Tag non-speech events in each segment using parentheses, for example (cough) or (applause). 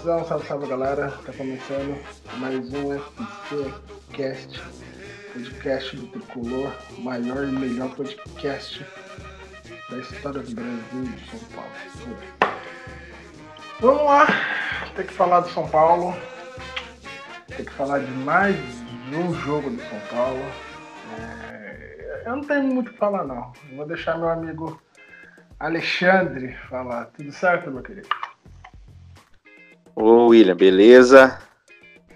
Salve nação, salve, salve galera. Tá começando mais um FC Cast, podcast do tricolor, maior e melhor podcast da história do Brasil e de São Paulo. Vamos lá, tem que falar do São Paulo, tem que falar de mais um jogo do São Paulo. É, eu não tenho muito o que falar não. Vou deixar meu amigo Alexandre falar. Tudo certo, meu querido? Ô William, beleza?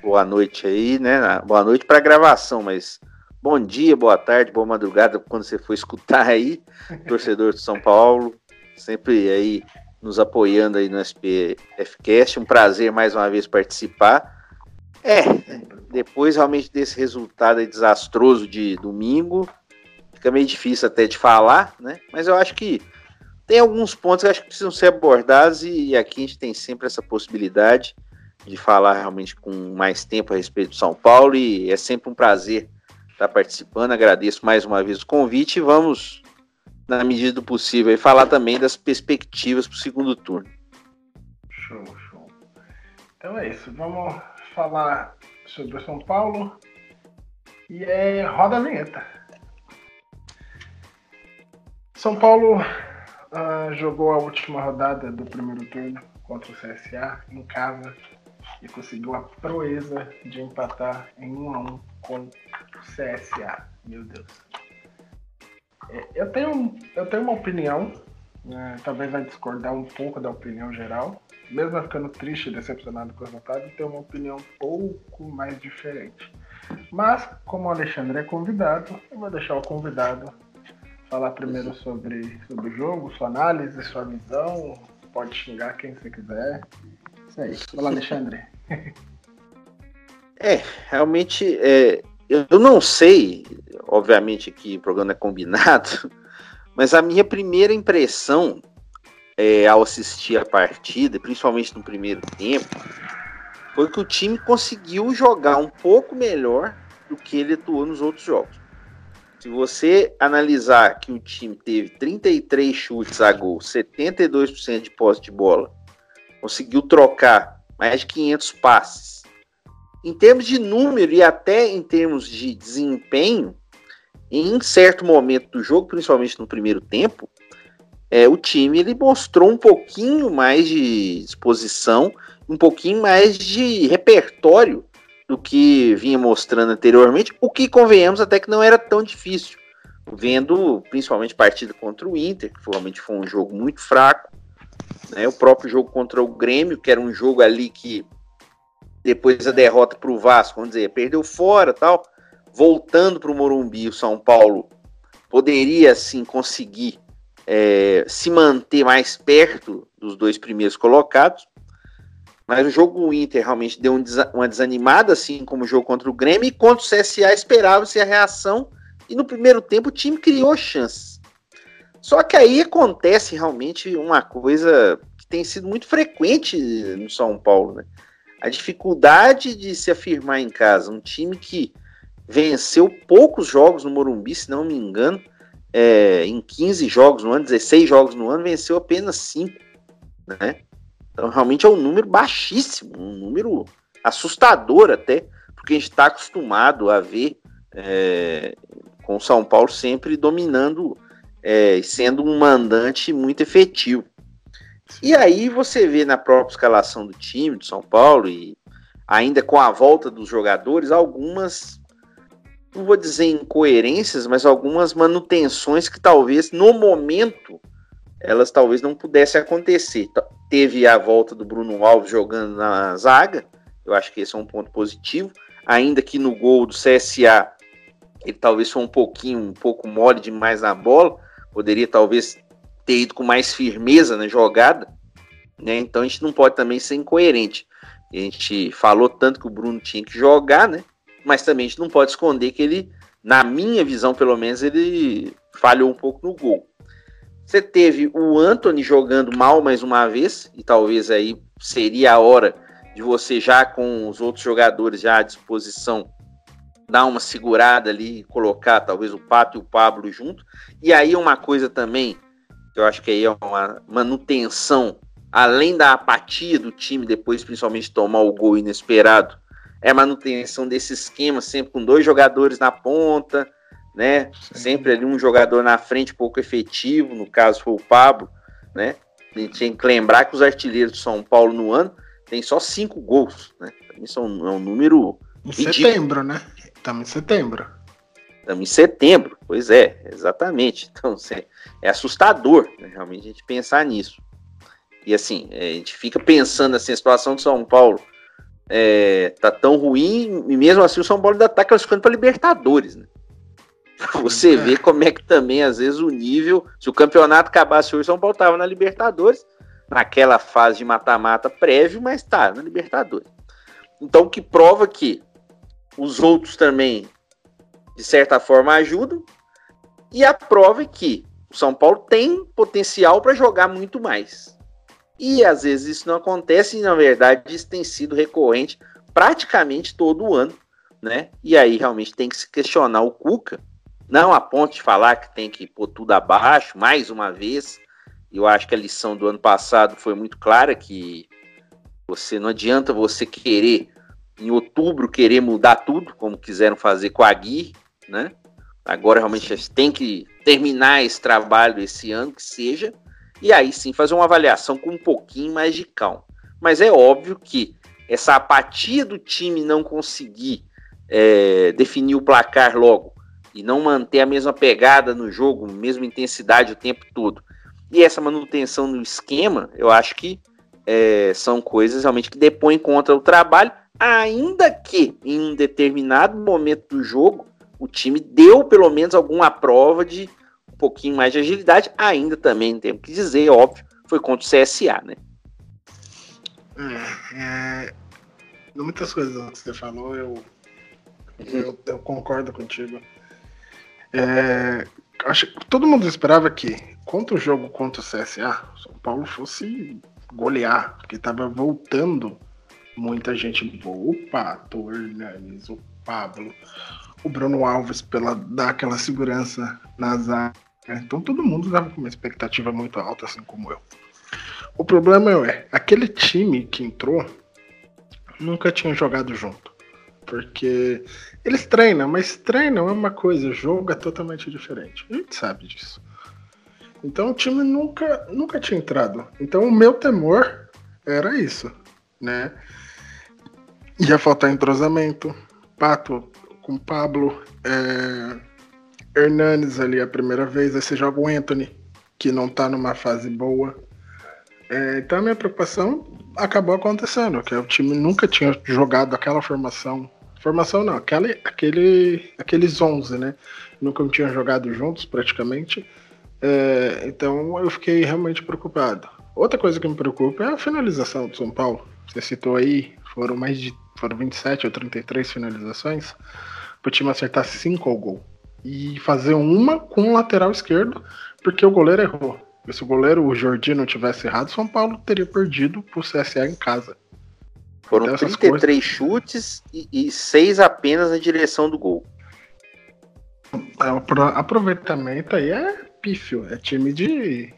Boa noite aí, né? Boa noite para gravação, mas bom dia, boa tarde, boa madrugada quando você for escutar aí, (laughs) torcedor de São Paulo, sempre aí nos apoiando aí no SPFcast. Um prazer mais uma vez participar. É, depois realmente desse resultado desastroso de domingo, fica meio difícil até de falar, né? Mas eu acho que tem alguns pontos que acho que precisam ser abordados e aqui a gente tem sempre essa possibilidade de falar realmente com mais tempo a respeito do São Paulo e é sempre um prazer estar participando. Agradeço mais uma vez o convite e vamos na medida do possível, falar também das perspectivas para o segundo turno. Show, show. Então é isso, vamos falar sobre São Paulo e é roda a vinheta. São Paulo uh, jogou a última rodada do primeiro turno contra o CSA em casa e conseguiu a proeza de empatar em 1 a 1 com o CSA. Meu Deus. É, eu tenho, eu tenho uma opinião, né, talvez vai discordar um pouco da opinião geral, mesmo ficando triste e decepcionado com o resultado, tenho uma opinião um pouco mais diferente. Mas, como o Alexandre é convidado, eu vou deixar o convidado falar primeiro sobre, sobre o jogo, sua análise, sua visão, pode xingar quem você quiser. Isso aí. Fala, Alexandre. (laughs) É, realmente, é, eu não sei, obviamente que o programa é combinado, (laughs) mas a minha primeira impressão é, ao assistir a partida, principalmente no primeiro tempo, foi que o time conseguiu jogar um pouco melhor do que ele atuou nos outros jogos. Se você analisar que o time teve 33 chutes a gol, 72% de posse de bola, conseguiu trocar mais de 500 passes, em termos de número e até em termos de desempenho, em certo momento do jogo, principalmente no primeiro tempo, é, o time ele mostrou um pouquinho mais de disposição, um pouquinho mais de repertório do que vinha mostrando anteriormente, o que convenhamos até que não era tão difícil, vendo principalmente partida contra o Inter, que realmente foi um jogo muito fraco, né, o próprio jogo contra o Grêmio, que era um jogo ali que depois da derrota para o Vasco, vamos dizer, perdeu fora tal, voltando para o Morumbi, o São Paulo poderia assim conseguir é, se manter mais perto dos dois primeiros colocados, mas o jogo Inter realmente deu um, uma desanimada, assim como o jogo contra o Grêmio, e contra o CSA esperava-se a reação, e no primeiro tempo o time criou chances. Só que aí acontece realmente uma coisa que tem sido muito frequente no São Paulo, né? a dificuldade de se afirmar em casa. Um time que venceu poucos jogos no Morumbi, se não me engano, é, em 15 jogos no ano, 16 jogos no ano, venceu apenas 5. Né? Então, realmente é um número baixíssimo, um número assustador até, porque a gente está acostumado a ver é, com o São Paulo sempre dominando e é, sendo um mandante muito efetivo. E aí você vê na própria escalação do time do São Paulo e ainda com a volta dos jogadores algumas não vou dizer incoerências, mas algumas manutenções que talvez no momento elas talvez não pudessem acontecer. Teve a volta do Bruno Alves jogando na zaga, eu acho que esse é um ponto positivo, ainda que no gol do CSA ele talvez foi um pouquinho, um pouco mole demais na bola, poderia talvez ter ido com mais firmeza na jogada, né? Então a gente não pode também ser incoerente. A gente falou tanto que o Bruno tinha que jogar, né? Mas também a gente não pode esconder que ele, na minha visão, pelo menos, ele falhou um pouco no gol. Você teve o Anthony jogando mal mais uma vez, e talvez aí seria a hora de você já com os outros jogadores já à disposição dar uma segurada ali, colocar talvez o Pato e o Pablo junto. E aí uma coisa também, que eu acho que aí é uma manutenção, além da apatia do time depois principalmente tomar o gol inesperado, é manutenção desse esquema sempre com dois jogadores na ponta, né? Sempre ali um jogador na frente pouco efetivo, no caso foi o Pablo, né? A gente tem que lembrar que os artilheiros de São Paulo no ano tem só cinco gols, né? Isso é um, é um número. Em ridículo. setembro, né? Estamos em setembro. Estamos em setembro, pois é, exatamente. (laughs) Então é assustador, né, realmente, a gente pensar nisso. E assim, é, a gente fica pensando assim, a situação de São Paulo é, tá tão ruim, e mesmo assim o São Paulo ainda tá classificando para Libertadores, né? (laughs) Você é. vê como é que também, às vezes, o nível. Se o campeonato acabasse hoje, o São Paulo tava na Libertadores, naquela fase de mata-mata prévio, mas tá na Libertadores. Então, que prova que os outros também, de certa forma, ajudam. E a prova é que o São Paulo tem potencial para jogar muito mais. E às vezes isso não acontece, e na verdade isso tem sido recorrente praticamente todo ano, né? E aí realmente tem que se questionar o Cuca, não a ponto de falar que tem que pôr tudo abaixo, mais uma vez, eu acho que a lição do ano passado foi muito clara que você não adianta você querer em outubro querer mudar tudo, como quiseram fazer com a Gui, né? Agora realmente tem que terminar esse trabalho esse ano que seja, e aí sim fazer uma avaliação com um pouquinho mais de calma. Mas é óbvio que essa apatia do time não conseguir é, definir o placar logo e não manter a mesma pegada no jogo, mesma intensidade o tempo todo, e essa manutenção no esquema, eu acho que é, são coisas realmente que depõem contra o trabalho, ainda que em um determinado momento do jogo o time deu pelo menos alguma prova de um pouquinho mais de agilidade, ainda também temos que dizer, óbvio, foi contra o CSA, né? É, é, muitas coisas que você falou, eu, eu, eu concordo contigo. É, acho todo mundo esperava que, contra o jogo contra o CSA, o São Paulo fosse golear, porque estava voltando muita gente boa. O Pato, o o Pablo, o Bruno Alves, pela dar aquela segurança na zaga. Então todo mundo estava com uma expectativa muito alta, assim como eu. O problema é, aquele time que entrou nunca tinha jogado junto. Porque eles treinam, mas treinam é uma coisa, jogo é totalmente diferente. A gente sabe disso. Então o time nunca, nunca tinha entrado. Então o meu temor era isso, né? Ia faltar entrosamento. Pato com Pablo. É... Hernanes ali a primeira vez. Aí você joga o Anthony, que não tá numa fase boa. É, então a minha preocupação acabou acontecendo, que o time nunca tinha jogado aquela formação. Formação não, aquele, aquele, aqueles 11, né? Nunca tinham jogado juntos praticamente. É, então eu fiquei realmente preocupado. Outra coisa que me preocupa é a finalização do São Paulo. Você citou aí, foram mais de foram 27 ou 33 finalizações, para o time acertar 5 ao gol. E fazer uma com o lateral esquerdo, porque o goleiro errou. Se o goleiro, o Jordi, não tivesse errado, São Paulo teria perdido pro CSA em casa. Foram então, 33 coisas... chutes e, 6 apenas na direção do gol. É, o aproveitamento aí é pífio. É time de.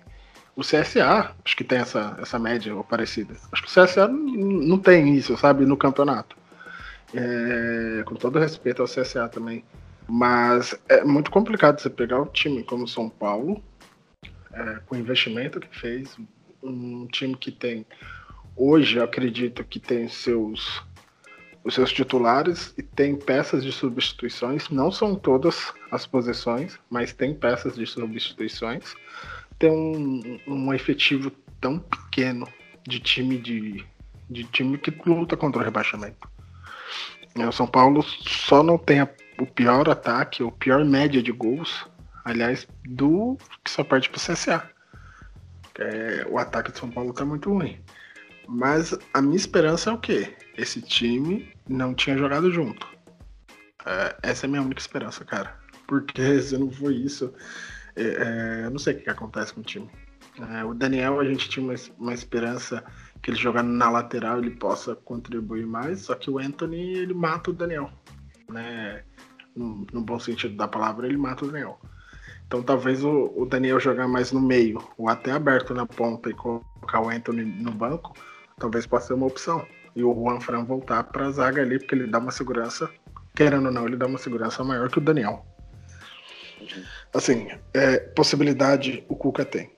O CSA, acho que tem essa, essa média ou parecida. Acho que o CSA não tem isso, sabe, no campeonato. É, com todo respeito ao CSA também. Mas é muito complicado você pegar um time como São Paulo, é, com o investimento que fez, um time que tem. Hoje, acredito que tem seus os seus titulares e tem peças de substituições. Não são todas as posições, mas tem peças de substituições. Tem um, um efetivo tão pequeno de time de, de time que luta contra o rebaixamento. O São Paulo só não tem a, o pior ataque, o pior média de gols, aliás, do que só parte para o CSA. É, o ataque de São Paulo está muito ruim. Mas a minha esperança é o quê? esse time não tinha jogado junto. É, essa é a minha única esperança, cara. Porque (laughs) se não for isso, é, é, eu não sei o que, que acontece com o time. É, o Daniel, a gente tinha uma, uma esperança que ele jogando na lateral ele possa contribuir mais, só que o Anthony ele mata o Daniel, né? No, no bom sentido da palavra, ele mata o Daniel. Então talvez o, o, Daniel jogar mais no meio, ou até aberto na ponta e colocar o Anthony no banco, talvez possa ser uma opção. E o Juan Fran voltar para a zaga ali, porque ele dá uma segurança, querendo ou não, ele dá uma segurança maior que o Daniel. Assim, é, possibilidade o Cuca tem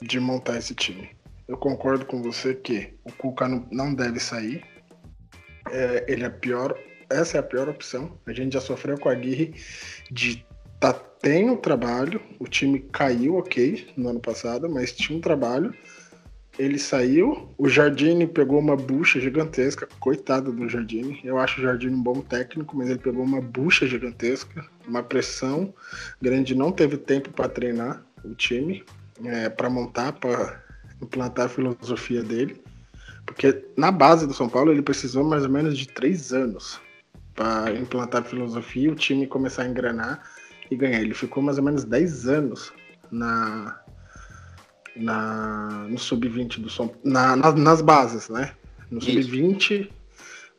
de montar esse time. Eu concordo com você que o Cuca não deve sair. É, ele é pior. Essa é a pior opção. A gente já sofreu com a Aguirre de tá tem o trabalho. O time caiu, ok, no ano passado, mas tinha um trabalho. Ele saiu, o Jardine pegou uma bucha gigantesca, coitado do Jardine. Eu acho o Jardine um bom técnico, mas ele pegou uma bucha gigantesca, uma pressão grande, não teve tempo para treinar o time, é, para montar, para implantar a filosofia dele. Porque na base do São Paulo ele precisou mais ou menos de três anos para implantar a filosofia, o time começar a engrenar e ganhar. Ele ficou mais ou menos 10 anos na, na no sub-20 do São na, na, nas bases, né? No sub-20,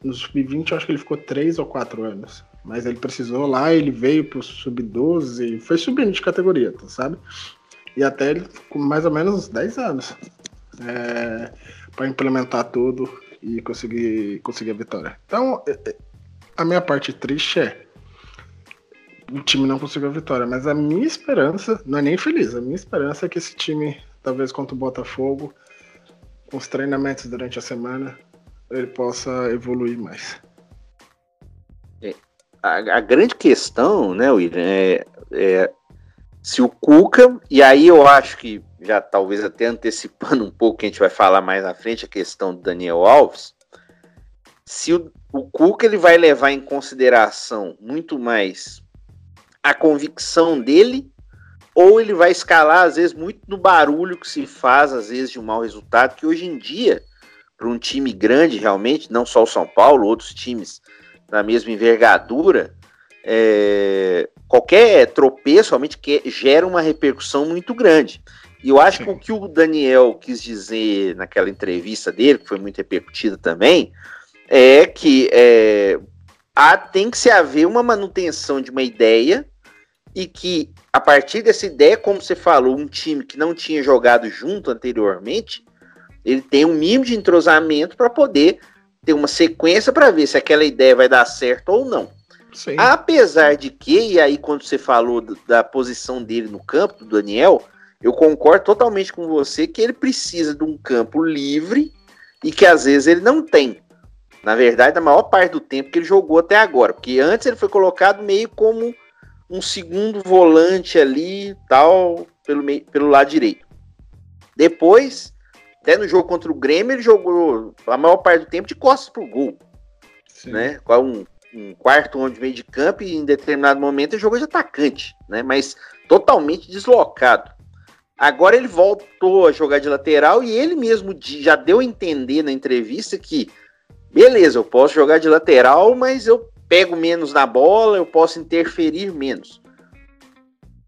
no sub-20 eu acho que ele ficou 3 ou 4 anos. Mas ele precisou lá, ele veio pro sub-12, foi subindo de categoria, tá, sabe? E até ele com mais ou menos 10 anos é, para implementar tudo e conseguir, conseguir a vitória. Então, é, é, a minha parte triste é o time não conseguiu a vitória, mas a minha esperança, não é nem feliz, a minha esperança é que esse time, talvez contra o Botafogo, com os treinamentos durante a semana, ele possa evoluir mais. É, a, a, grande questão, né, William, é, é se o Cuca, e aí eu acho que já talvez até antecipando um pouco que a gente vai falar mais na frente, a questão do Daniel Alves, se o, o Cuca ele vai levar em consideração muito mais a convicção dele, ou ele vai escalar, às vezes, muito no barulho que se faz, às vezes, de um mau resultado, que hoje em dia, para um time grande, realmente, não só o São Paulo, outros times da mesma envergadura, é, qualquer tropeço realmente que gera uma repercussão muito grande. E eu acho que o que o Daniel quis dizer naquela entrevista dele, que foi muito repercutida também, é que é, há, tem que se haver uma manutenção de uma ideia e que a partir dessa ideia, como você falou, um time que não tinha jogado junto anteriormente, ele tem um mínimo de entrosamento para poder ter uma sequência para ver se aquela ideia vai dar certo ou não. Sim. Apesar de que, e aí quando você falou da posição dele no campo, do Daniel, eu concordo totalmente com você que ele precisa de um campo livre e que às vezes ele não tem. Na verdade, a maior parte do tempo que ele jogou até agora, porque antes ele foi colocado meio como um segundo volante ali, tal, pelo, meio, pelo lado direito. Depois, até no jogo contra o Grêmio, ele jogou a maior parte do tempo de costas pro gol. Sim. Né? Com um, um quarto homem de meio de campo e em determinado momento ele jogou de atacante, né? Mas totalmente deslocado. Agora ele voltou a jogar de lateral e ele mesmo já deu a entender na entrevista que beleza, eu posso jogar de lateral, mas eu pego menos na bola, eu posso interferir menos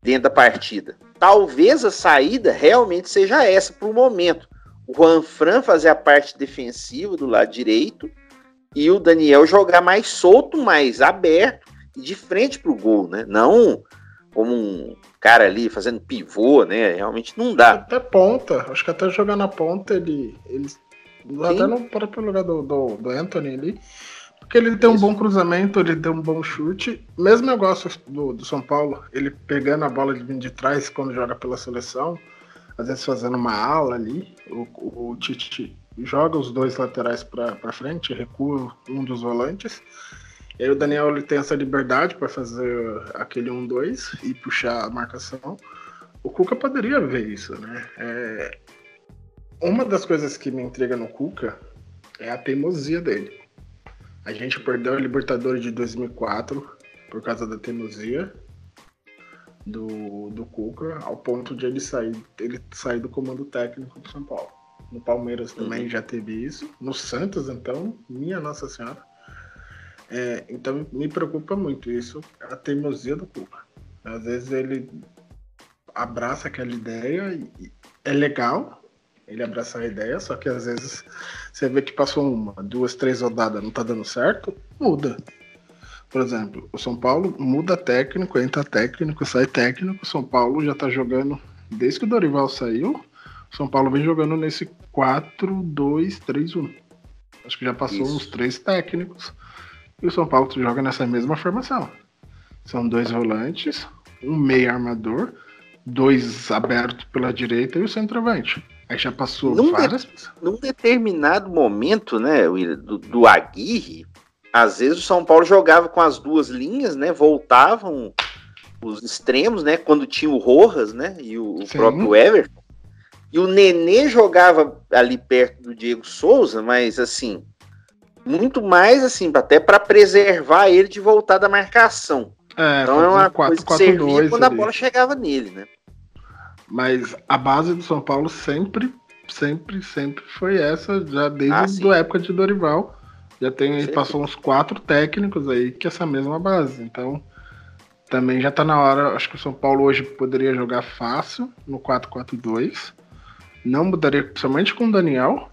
dentro da partida. Talvez a saída realmente seja essa para o momento. O Juan Fran fazer a parte defensiva do lado direito e o Daniel jogar mais solto, mais aberto e de frente para o gol, né? Não como um cara ali fazendo pivô, né? Realmente não dá. Até ponta, acho que até jogar na ponta ele, ele até no próprio lugar do, do, do Anthony ali, porque ele tem um bom cruzamento, ele tem um bom chute. Mesmo eu gosto do, do São Paulo, ele pegando a bola de de trás quando joga pela seleção, às vezes fazendo uma ala ali, o, o, o Tite joga os dois laterais para frente, recua um dos volantes. E aí o Daniel ele tem essa liberdade para fazer aquele 1-2 e puxar a marcação. O Cuca poderia ver isso, né? É... Uma das coisas que me intriga no Cuca é a teimosia dele. A gente perdeu a Libertadores de 2004 por causa da teimosia do, do Cuca, ao ponto de ele sair, ele sair do comando técnico do São Paulo. No Palmeiras também uhum. já teve isso. No Santos, então, minha Nossa Senhora. É, então me preocupa muito isso, a teimosia do Cuca. Às vezes ele abraça aquela ideia e é legal ele abraçar a ideia, só que às vezes você vê que passou uma, duas, três rodadas, não tá dando certo, muda. Por exemplo, o São Paulo muda técnico, entra técnico, sai técnico. O São Paulo já tá jogando, desde que o Dorival saiu, o São Paulo vem jogando nesse 4-2-3-1. Acho que já passou Isso. uns três técnicos. E o São Paulo joga nessa mesma formação. São dois volantes, um meio armador, dois abertos pela direita e o centroavante. Aí já passou num várias. De, num determinado momento, né, do, do Aguirre, às vezes o São Paulo jogava com as duas linhas, né? Voltavam os extremos, né? Quando tinha o Rojas, né? E o, o próprio Everton. E o Nenê jogava ali perto do Diego Souza, mas assim, muito mais assim, até para preservar ele de voltar da marcação. É, então é uma 4, coisa 4, que servia quando ali. a bola chegava nele, né? Mas a base do São Paulo sempre, sempre, sempre foi essa, já desde ah, a época de Dorival. Já tem, passou uns quatro técnicos aí que é essa mesma base. Então, também já tá na hora. Acho que o São Paulo hoje poderia jogar fácil no 4-4-2. Não mudaria, principalmente com o Daniel.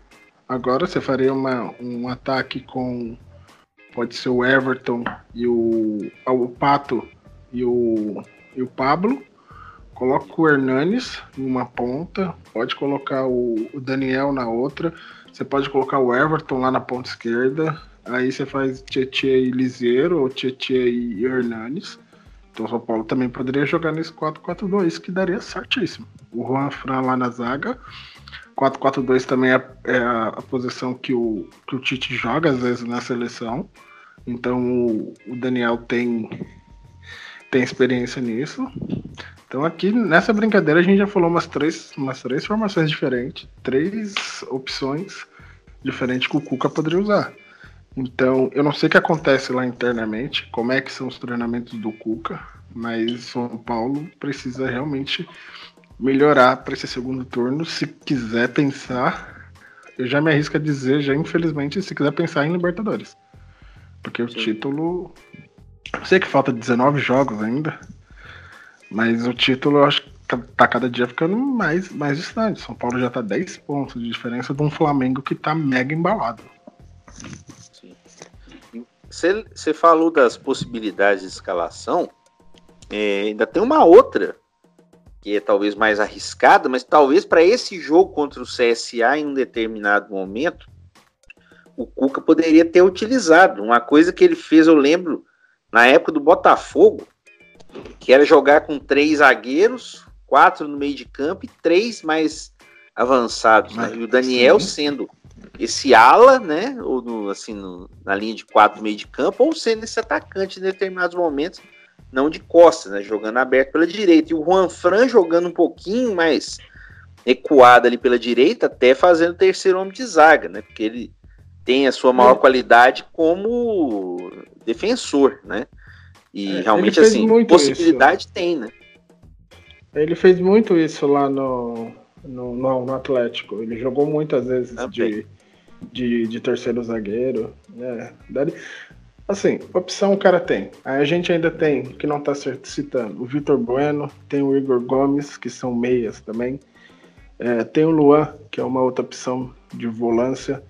Agora você faria uma, um ataque com. Pode ser o Everton e o, o Pato e o, e o Pablo. Coloca o Hernanes em uma ponta. Pode colocar o, o Daniel na outra você pode colocar o Everton lá na ponta esquerda. Aí você faz Tietchan e Liseiro, ou Tietchan e Hernanes. Então o São Paulo também poderia jogar nesse 4-4-2, que daria certíssimo. O Juan Fran lá na zaga. 4-4-2 também é, é a, a, posição que o, que o Tite joga, às vezes, na seleção. Então o, o Daniel tem, tem experiência nisso. Então aqui nessa brincadeira a gente já falou umas três, umas três formações diferentes, três opções diferentes que o Cuca poderia usar. Então eu não sei o que acontece lá internamente, como é que são os treinamentos do Cuca, mas São Paulo precisa realmente melhorar para esse segundo turno se quiser pensar. Eu já me arrisco a dizer, já infelizmente, se quiser pensar em Libertadores. Porque o Sim. título. Eu sei que falta 19 jogos ainda. Mas o título eu acho que tá cada dia ficando mais, mais distante. São Paulo já tá 10 pontos de diferença de um Flamengo que tá mega embalado. Você falou das possibilidades de escalação. É, ainda tem uma outra que é talvez mais arriscada, mas talvez para esse jogo contra o CSA em um determinado momento o Cuca poderia ter utilizado. Uma coisa que ele fez, eu lembro, na época do Botafogo, que era jogar com três zagueiros, quatro no meio de campo e três mais avançados. Né? E o Daniel sim. sendo esse ala, né? Ou no, assim, no, na linha de quatro no meio de campo, ou sendo esse atacante em determinados momentos, não de costas, né? Jogando aberto pela direita. E o Juan Fran jogando um pouquinho mais recuado ali pela direita, até fazendo o terceiro homem de zaga, né? Porque ele tem a sua maior é. qualidade como defensor, né? E é, realmente, assim, possibilidade isso. tem, né? Ele fez muito isso lá no, no, no, no Atlético. Ele jogou muitas vezes de, de, de, terceiro zagueiro. Né? Assim, opção o cara tem. Aí a gente ainda tem, que não tá citando, o Vitor Bueno, tem o Igor Gomes, que são meias também. É, tem o Luan, que é uma outra opção de volância.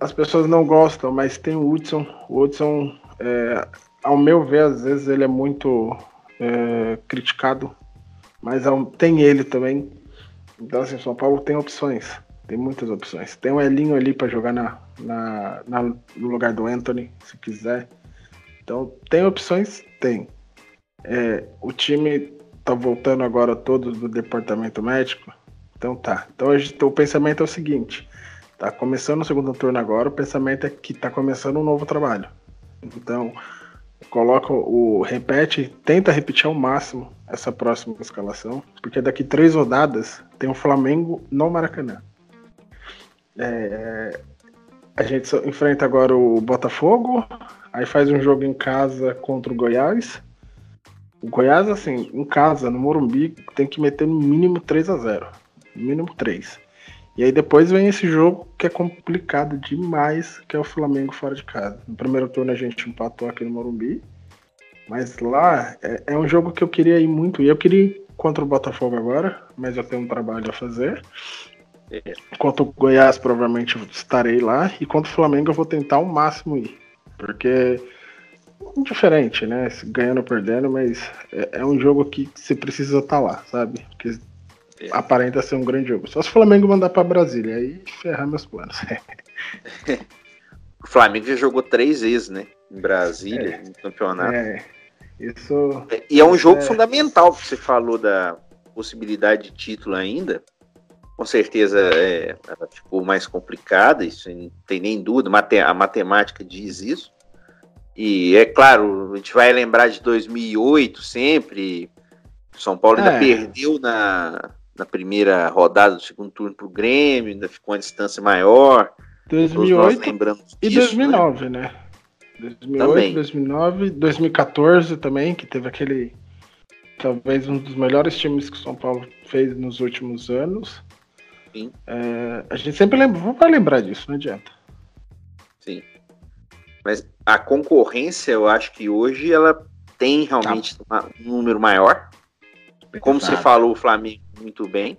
As pessoas não gostam, mas tem o Hudson. O Hudson é, ao meu ver, às vezes ele é muito é, criticado, mas tem ele também. Então, assim, São Paulo tem opções, tem muitas opções. Tem o Elinho ali para jogar na, na, na, no lugar do Anthony, se quiser. Então, tem opções? Tem. É, o time tá voltando agora todo do departamento médico. Então tá. Então gente, o pensamento é o seguinte: tá começando o segundo turno agora, o pensamento é que tá começando um novo trabalho. Então, coloca o. repete, tenta repetir ao máximo essa próxima escalação, porque daqui três rodadas tem o Flamengo no Maracanã. É, a gente enfrenta agora o Botafogo, aí faz um jogo em casa contra o Goiás. O Goiás, assim, em casa, no Morumbi, tem que meter no mínimo 3 a 0 No mínimo 3. E aí depois vem esse jogo que é complicado demais, que é o Flamengo fora de casa. No primeiro turno a gente empatou aqui no Morumbi. Mas lá é, é um jogo que eu queria ir muito. E eu queria ir contra o Botafogo agora, mas eu tenho um trabalho a fazer. Contra o Goiás, provavelmente estarei lá. E contra o Flamengo, eu vou tentar ao máximo ir. Porque é diferente, né? Ganhando ou perdendo, mas é, é um jogo que você precisa estar lá, sabe? Porque é. Aparenta ser um grande jogo. Só se o Flamengo mandar para Brasília, aí ferrar meus planos. (laughs) o Flamengo já jogou três vezes, né? Em Brasília, é. no campeonato. É. Isso. E é um jogo é... fundamental, que você falou da possibilidade de título ainda com certeza é, ela ficou mais complicada, isso não tem nem dúvida, a matemática diz isso. E é claro, a gente vai lembrar de 2008 sempre. São Paulo ainda é. perdeu na, na primeira rodada do segundo turno para o Grêmio, ainda ficou uma distância maior. 2008 e disso, 2009, né? né? 2008, também. 2009, 2014 também, que teve aquele talvez um dos melhores times que o São Paulo fez nos últimos anos. Sim. É, a gente sempre lembra, vai lembrar disso, não adianta. Sim. Mas a concorrência, eu acho que hoje ela tem realmente tá. um número maior. Como você falou, o Flamengo muito bem.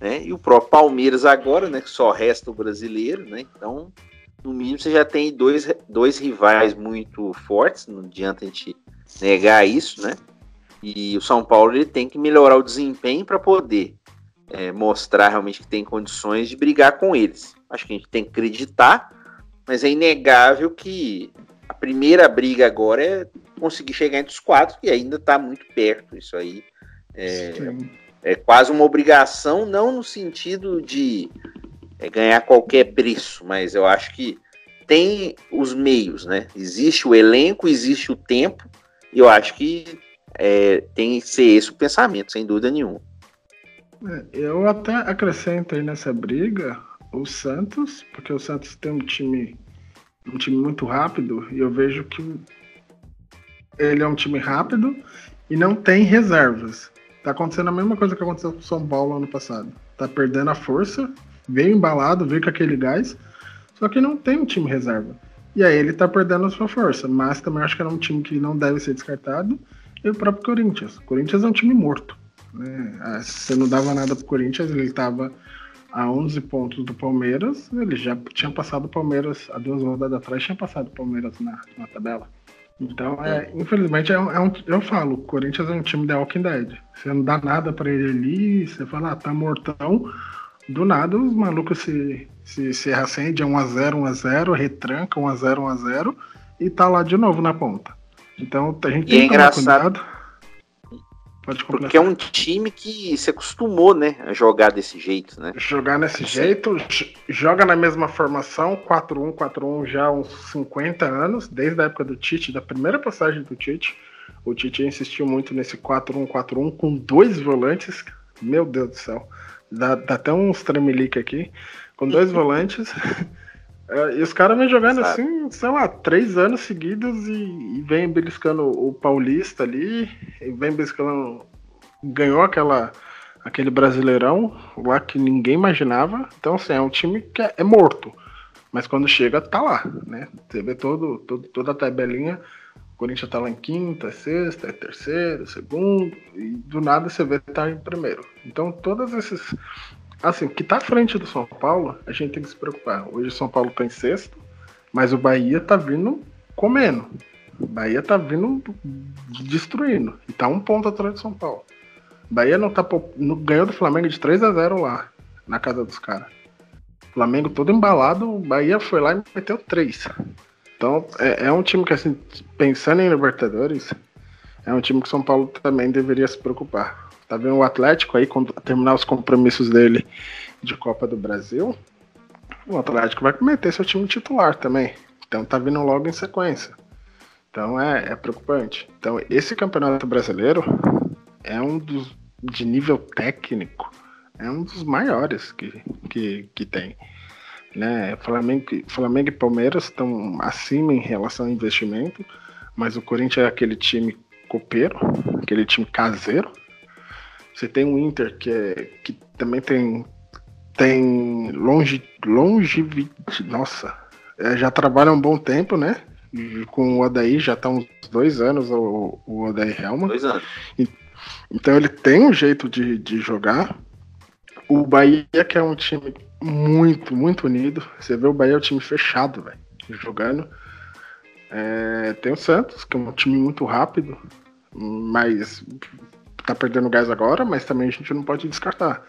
Né? E o próprio Palmeiras agora, né? Que só resta o brasileiro, né? Então, no mínimo, você já tem dois, dois rivais muito fortes. Não adianta a gente negar isso, né? E o São Paulo ele tem que melhorar o desempenho para poder é, mostrar realmente que tem condições de brigar com eles. Acho que a gente tem que acreditar, mas é inegável que a primeira briga agora é conseguir chegar entre os quatro e ainda está muito perto. Isso aí é, é, quase uma obrigação, não no sentido de é, ganhar qualquer preço, mas eu acho que tem os meios, né? Existe o elenco, existe o tempo, e eu acho que é, tem que ser esse o pensamento, sem dúvida nenhuma. É, eu até acrescento aí nessa briga o Santos, porque o Santos tem um time um time muito rápido e eu vejo que ele é um time rápido e não tem reservas. Tá acontecendo a mesma coisa que aconteceu com o São Paulo ano passado. Tá perdendo a força, veio embalado, veio com aquele gás, só que não tem um time reserva. E aí ele tá perdendo a sua força, mas também acho que é um time que não deve ser descartado. E o próprio Corinthians. O Corinthians é um time morto. Né? Ah, você não dava nada pro Corinthians, ele estava a 11 pontos do Palmeiras, ele já tinha passado o Palmeiras, há duas rodadas atrás, tinha passado o Palmeiras na, na tabela. Então, é, infelizmente, é um, é um, eu falo, o Corinthians é um time de Walking Dead. Você não dá nada para ele ali, você fala, ah, tá mortão. Do nada, os malucos se, se, se reacendem, 1x0, 1x0, retranca 1x0, 1x0 e tá lá de novo na ponta. Então, a gente tem e é engraçado. Cuidado. Pode Porque é um time que se acostumou, né, a jogar desse jeito, né? Jogar nesse jeito, joga na mesma formação, 4-1, 4-1 já há uns 50 anos, desde a época do Tite, da primeira passagem do Tite. O Tite insistiu muito nesse 4-1, 4-1 com dois volantes. Meu Deus do céu. Dá, dá até uns tremelique aqui. Com dois (laughs) volantes. É, e os caras vêm jogando assim, sei lá, três anos seguidos e, e vem beliscando o Paulista ali, e vem beliscando. Ganhou aquela, aquele brasileirão lá que ninguém imaginava. Então, assim, é um time que é, é morto. Mas quando chega, tá lá, né? Você vê todo, todo, toda a tabelinha. O Corinthians tá lá em quinta, sexta, é terceiro, segundo, e do nada você vê que tá em primeiro. Então, todos esses Assim, que tá à frente do São Paulo, a gente tem que se preocupar. Hoje o São Paulo tá em sexto, mas o Bahia tá vindo comendo. O Bahia tá vindo destruindo. E tá um ponto atrás do São Paulo. O Bahia não tá. No, ganhou do Flamengo de 3 a 0 lá, na casa dos caras. Flamengo todo embalado, o Bahia foi lá e meteu 3. Então é, é um time que, assim, pensando em Libertadores, é um time que São Paulo também deveria se preocupar. Tá vendo o Atlético aí, quando terminar os compromissos dele de Copa do Brasil, o Atlético vai meter seu time titular também. Então tá vindo logo em sequência. Então é, é preocupante. Então esse campeonato brasileiro é um dos de nível técnico, é um dos maiores que, que, que tem. Né? Flamengo, Flamengo e Palmeiras estão acima em relação ao investimento, mas o Corinthians é aquele time copeiro, aquele time caseiro, você tem o Inter, que, é, que também tem tem longe, longevidade, nossa, é, já trabalha há um bom tempo, né? Com o Odaí, já tá uns dois anos o, o Odaí Helma. Dois anos. Então ele tem um jeito de, de jogar. O Bahia, que é um time muito, muito unido. Você vê o Bahia é um time fechado, velho, jogando. É, tem o Santos, que é um time muito rápido, mas tá perdendo gás agora, mas também a gente não pode descartar.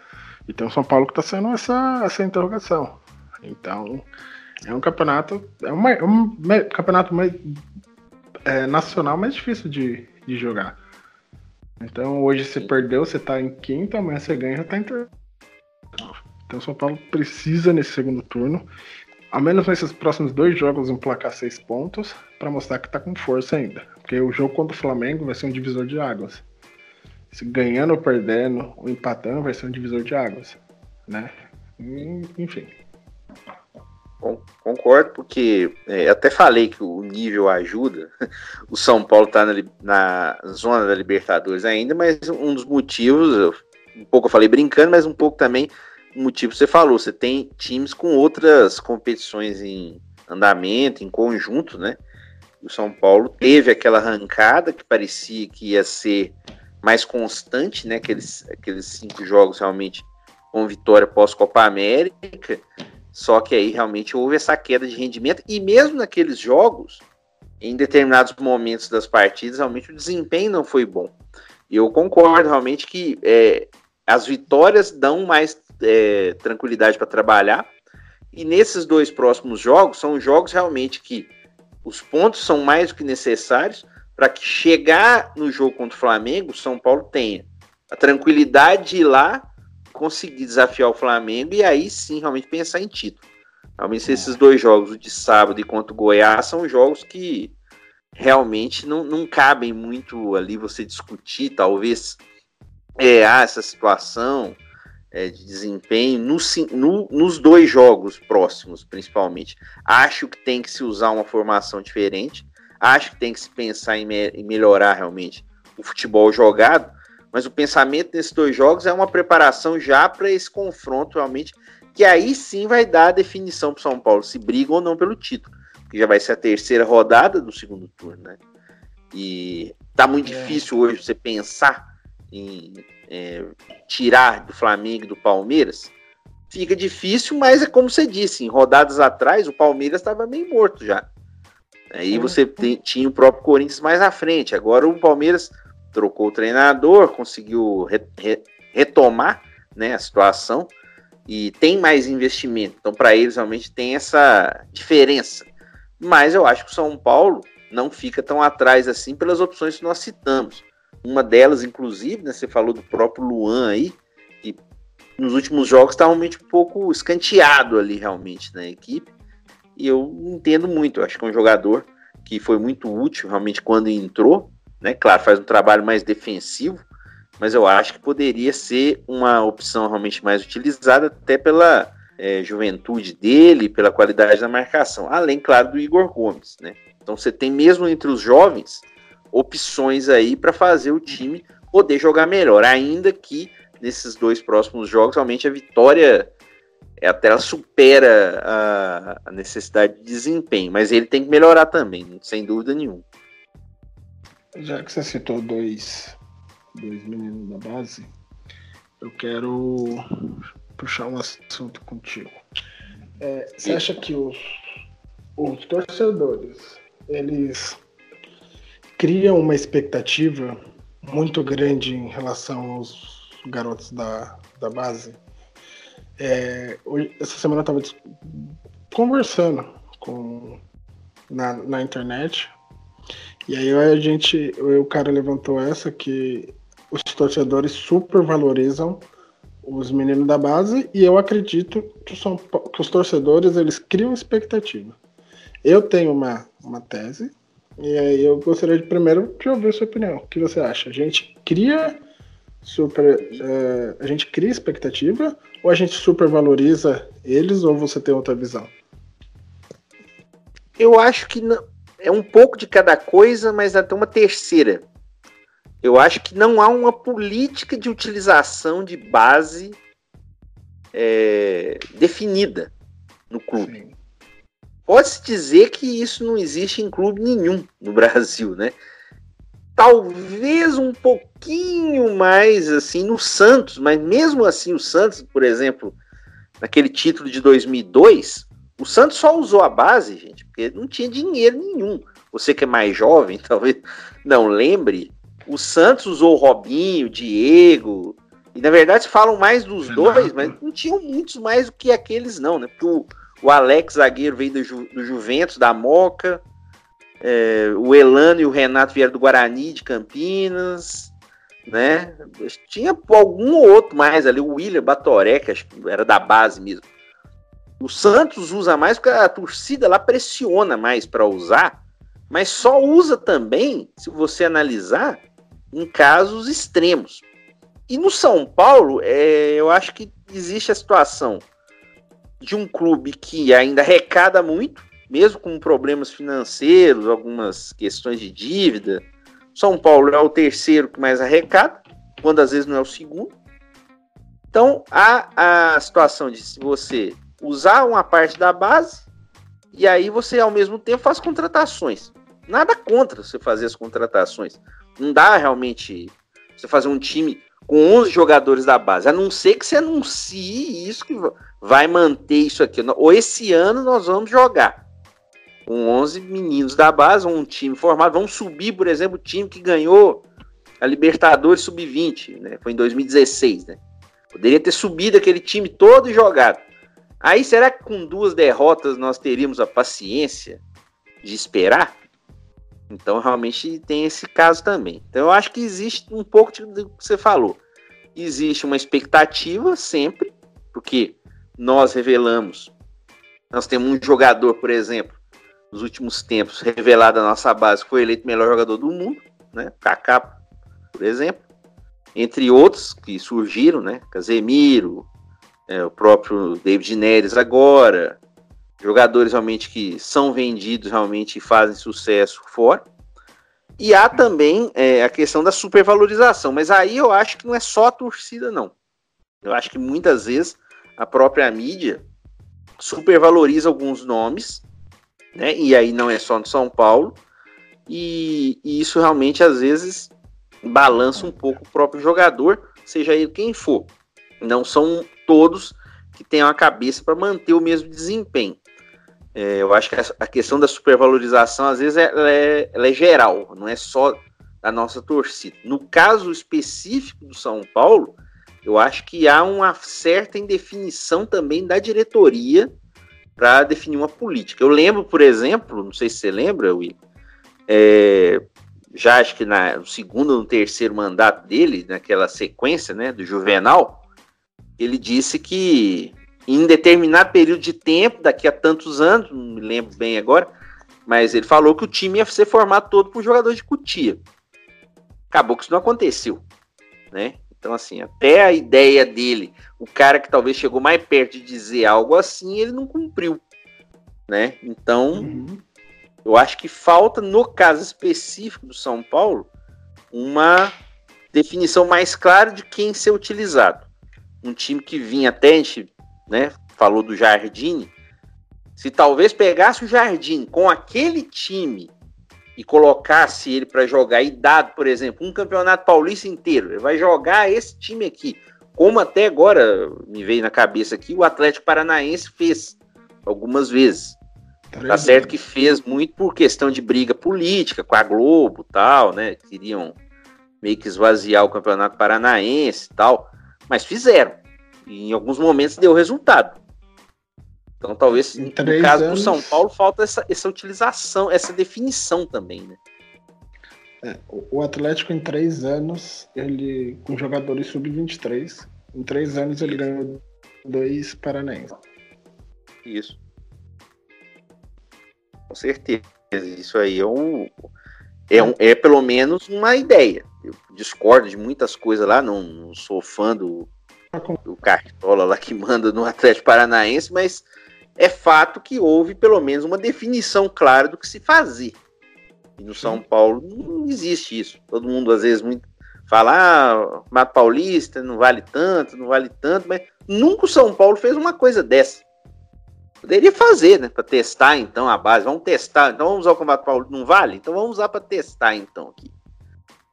E tem o São Paulo que tá sendo essa, essa interrogação. Então, é um campeonato, é, uma, é um campeonato mais, é, nacional mais difícil de, de jogar. Então hoje você perdeu, você tá em quinta, amanhã você ganha já tá em terceiro. Então o São Paulo precisa nesse segundo turno, ao menos nesses próximos dois jogos, emplacar seis pontos para mostrar que tá com força ainda. Porque o jogo contra o Flamengo vai ser um divisor de águas. Se ganhando ou perdendo, ou empatando, vai ser um divisor de águas. Né? Enfim. Concordo, porque é, até falei que o nível ajuda. (laughs) O São Paulo está na, na, zona da Libertadores ainda, mas um dos motivos, um pouco eu falei brincando, mas um pouco também o motivo você falou. Você tem times com outras competições em andamento, em conjunto, né? O São Paulo teve aquela arrancada que parecia que ia ser mais constante, né? Aqueles, aqueles cinco jogos realmente com vitória pós-Copa América só que aí realmente houve essa queda de rendimento, e mesmo naqueles jogos, em determinados momentos das partidas, realmente o desempenho não foi bom. E eu concordo realmente que é, as vitórias dão mais é, tranquilidade para trabalhar. E nesses dois próximos jogos, são jogos realmente que os pontos são mais do que necessários para que chegar no jogo contra o Flamengo, o São Paulo tenha a tranquilidade de ir lá conseguir desafiar o Flamengo e aí sim realmente pensar em título. Realmente esses dois jogos, o de sábado e contra o Goiás, são jogos que realmente não, não cabem muito ali você discutir, talvez, é, ah, essa situação é, de desempenho no, no, nos dois jogos próximos, principalmente. Acho que tem que se usar uma formação diferente, acho que tem que se pensar em, me, em melhorar realmente o futebol jogado, mas o pensamento nesses dois jogos é uma preparação já para esse confronto realmente, que aí sim vai dar a definição para São Paulo se briga ou não pelo título, que já vai ser a terceira rodada do segundo turno, né? E tá muito é. difícil hoje você pensar em é, tirar do Flamengo e do Palmeiras. Fica difícil, mas é como você disse, em rodadas atrás o Palmeiras estava meio morto já. Aí você tem, tinha o próprio Corinthians mais à frente. Agora o Palmeiras trocou o treinador, conseguiu re, re, retomar né, a situação e tem mais investimento. Então, para eles, realmente tem essa diferença. Mas eu acho que o São Paulo não fica tão atrás assim pelas opções que nós citamos. Uma delas, inclusive, né, você falou do próprio Luan aí, que nos últimos jogos está realmente um pouco escanteado ali, realmente, na equipe. E eu entendo muito, eu acho que é um jogador que foi muito útil realmente quando entrou, né? Claro, faz um trabalho mais defensivo, mas eu acho que poderia ser uma opção realmente mais utilizada, até pela é, juventude dele, pela qualidade da marcação, além, claro, do Igor Gomes, né? Então você tem mesmo entre os jovens opções aí para fazer o time poder jogar melhor, ainda que nesses dois próximos jogos realmente a vitória até ela supera a, a necessidade de desempenho, mas ele tem que melhorar também, sem dúvida nenhuma. Já que você citou dois, dois meninos da base, eu quero puxar um assunto contigo. É, você acha que os, os torcedores eles criam uma expectativa muito grande em relação aos garotos da, da base? É, hoje, essa semana eu estava conversando com, na, na internet e aí a gente, o cara levantou essa que os torcedores supervalorizam os meninos da base e eu acredito que, são, que os torcedores eles criam expectativa. Eu tenho uma, uma tese e aí eu gostaria de primeiro de ouvir sua opinião. O que você acha? A gente cria super, é, a gente cria expectativa ou a gente supervaloriza eles ou você tem outra visão? Eu acho que não, é um pouco de cada coisa, mas até uma terceira. Eu acho que não há uma política de utilização de base é, definida no clube. Pode-se dizer que isso não existe em clube nenhum no (laughs) Brasil, né? Talvez um pouquinho mais assim no Santos, mas mesmo assim o Santos, por exemplo, naquele título de 2002, o Santos só usou a base, gente, porque não tinha dinheiro nenhum. Você que é mais jovem, (laughs) talvez não lembre, o Santos usou o Robinho, o Diego, e na verdade falam mais dos dois, mas não tinham muitos mais do que aqueles, não, né? Porque o, o Alex zagueiro veio do, Ju, do Juventus, da Moca, é, o Elano e o Renato vieram do Guarani de Campinas, né? Tinha algum outro mais ali, o William Batoré, que acho que era da base mesmo. O Santos usa mais porque a torcida lá pressiona mais para usar, mas só usa também, se você analisar, em casos extremos. E no São Paulo, é, eu acho que existe a situação de um clube que ainda arrecada muito, mesmo com problemas financeiros, algumas questões de dívida. São Paulo é o terceiro que mais arrecada, quando às vezes não é o segundo. Então, há a situação de se você usar uma parte da base e aí você, ao mesmo tempo, faz contratações. Nada contra você fazer as contratações. Não dá realmente você fazer um time com 11 jogadores da base, a não ser que você anuncie isso que vai manter isso aqui. Ou esse ano nós vamos jogar com 11 meninos da base, um time formado. Vamos subir, por exemplo, o time que ganhou a Libertadores Sub-20, né? Foi em 2016, né? Poderia ter subido aquele time todo e jogado. Aí será que com duas derrotas nós teríamos a paciência de esperar? Então, realmente tem esse caso também. Então, eu acho que existe um pouco do que você falou. Existe uma expectativa sempre, porque nós revelamos. Nós temos um jogador, por exemplo, nos últimos tempos, revelado da nossa base, foi eleito melhor jogador do mundo, né? Kaká, por exemplo. Entre outros que surgiram, né? Casemiro, é, o próprio David Neres agora, jogadores realmente que são vendidos realmente e fazem sucesso fora. E há também é, a questão da supervalorização, mas aí eu acho que não é só a torcida, não. Eu acho que muitas vezes a própria mídia supervaloriza alguns nomes, né? E aí não é só no São Paulo, e, e isso realmente às vezes balança um pouco o próprio jogador, seja ele quem for. Não são todos que tenham a cabeça para manter o mesmo desempenho. É, eu acho que a questão da supervalorização, às vezes, ela é, ela é geral, não é só da nossa torcida. No caso específico do São Paulo, eu acho que há uma certa indefinição também da diretoria para definir uma política. Eu lembro, por exemplo, não sei se você lembra, Will, é, já acho que na, no segundo ou no terceiro mandato dele, naquela sequência né, do Juvenal, ele disse que em determinado período de tempo, daqui a tantos anos, não me lembro bem agora, mas ele falou que o time ia ser formado todo por jogador de cutia. Acabou que isso não aconteceu, né? Então, assim, até a ideia dele, o cara que talvez chegou mais perto de dizer algo assim, ele não cumpriu, né? Então, uhum. eu acho que falta, no caso específico do São Paulo, uma definição mais clara de quem ser utilizado. Um time que vinha até, a gente né, falou do Jardim, se talvez pegasse o Jardim com aquele time e colocasse ele para jogar e dado, por exemplo, um campeonato paulista inteiro, ele vai jogar esse time aqui, como até agora me veio na cabeça aqui, o Atlético Paranaense fez algumas vezes. Tá certo que fez muito por questão de briga política com a Globo tal, né? Queriam meio que esvaziar o Campeonato Paranaense tal, mas fizeram. E em alguns momentos deu resultado. Então, talvez, no caso anos... do São Paulo, falta essa, essa utilização, essa definição também, né? É, o Atlético, em três anos, ele, com jogadores sub-23, em três anos ele ganhou dois paranaenses. Isso. Com certeza. Isso aí é um, é, um, é pelo menos uma ideia. Eu discordo de muitas coisas lá, não, não sou fã do, o Cartola lá que manda no Atlético Paranaense, mas é fato que houve pelo menos uma definição clara do que se fazia. E no São Paulo não existe isso. Todo mundo, às vezes, muito, falar, ah, Mato Paulista não vale tanto, não vale tanto, mas nunca o São Paulo fez uma coisa dessa. Poderia fazer, né? Para testar então a base. Vamos testar. Então vamos usar o Mato Paulo. Não vale? Então vamos usar para testar então aqui.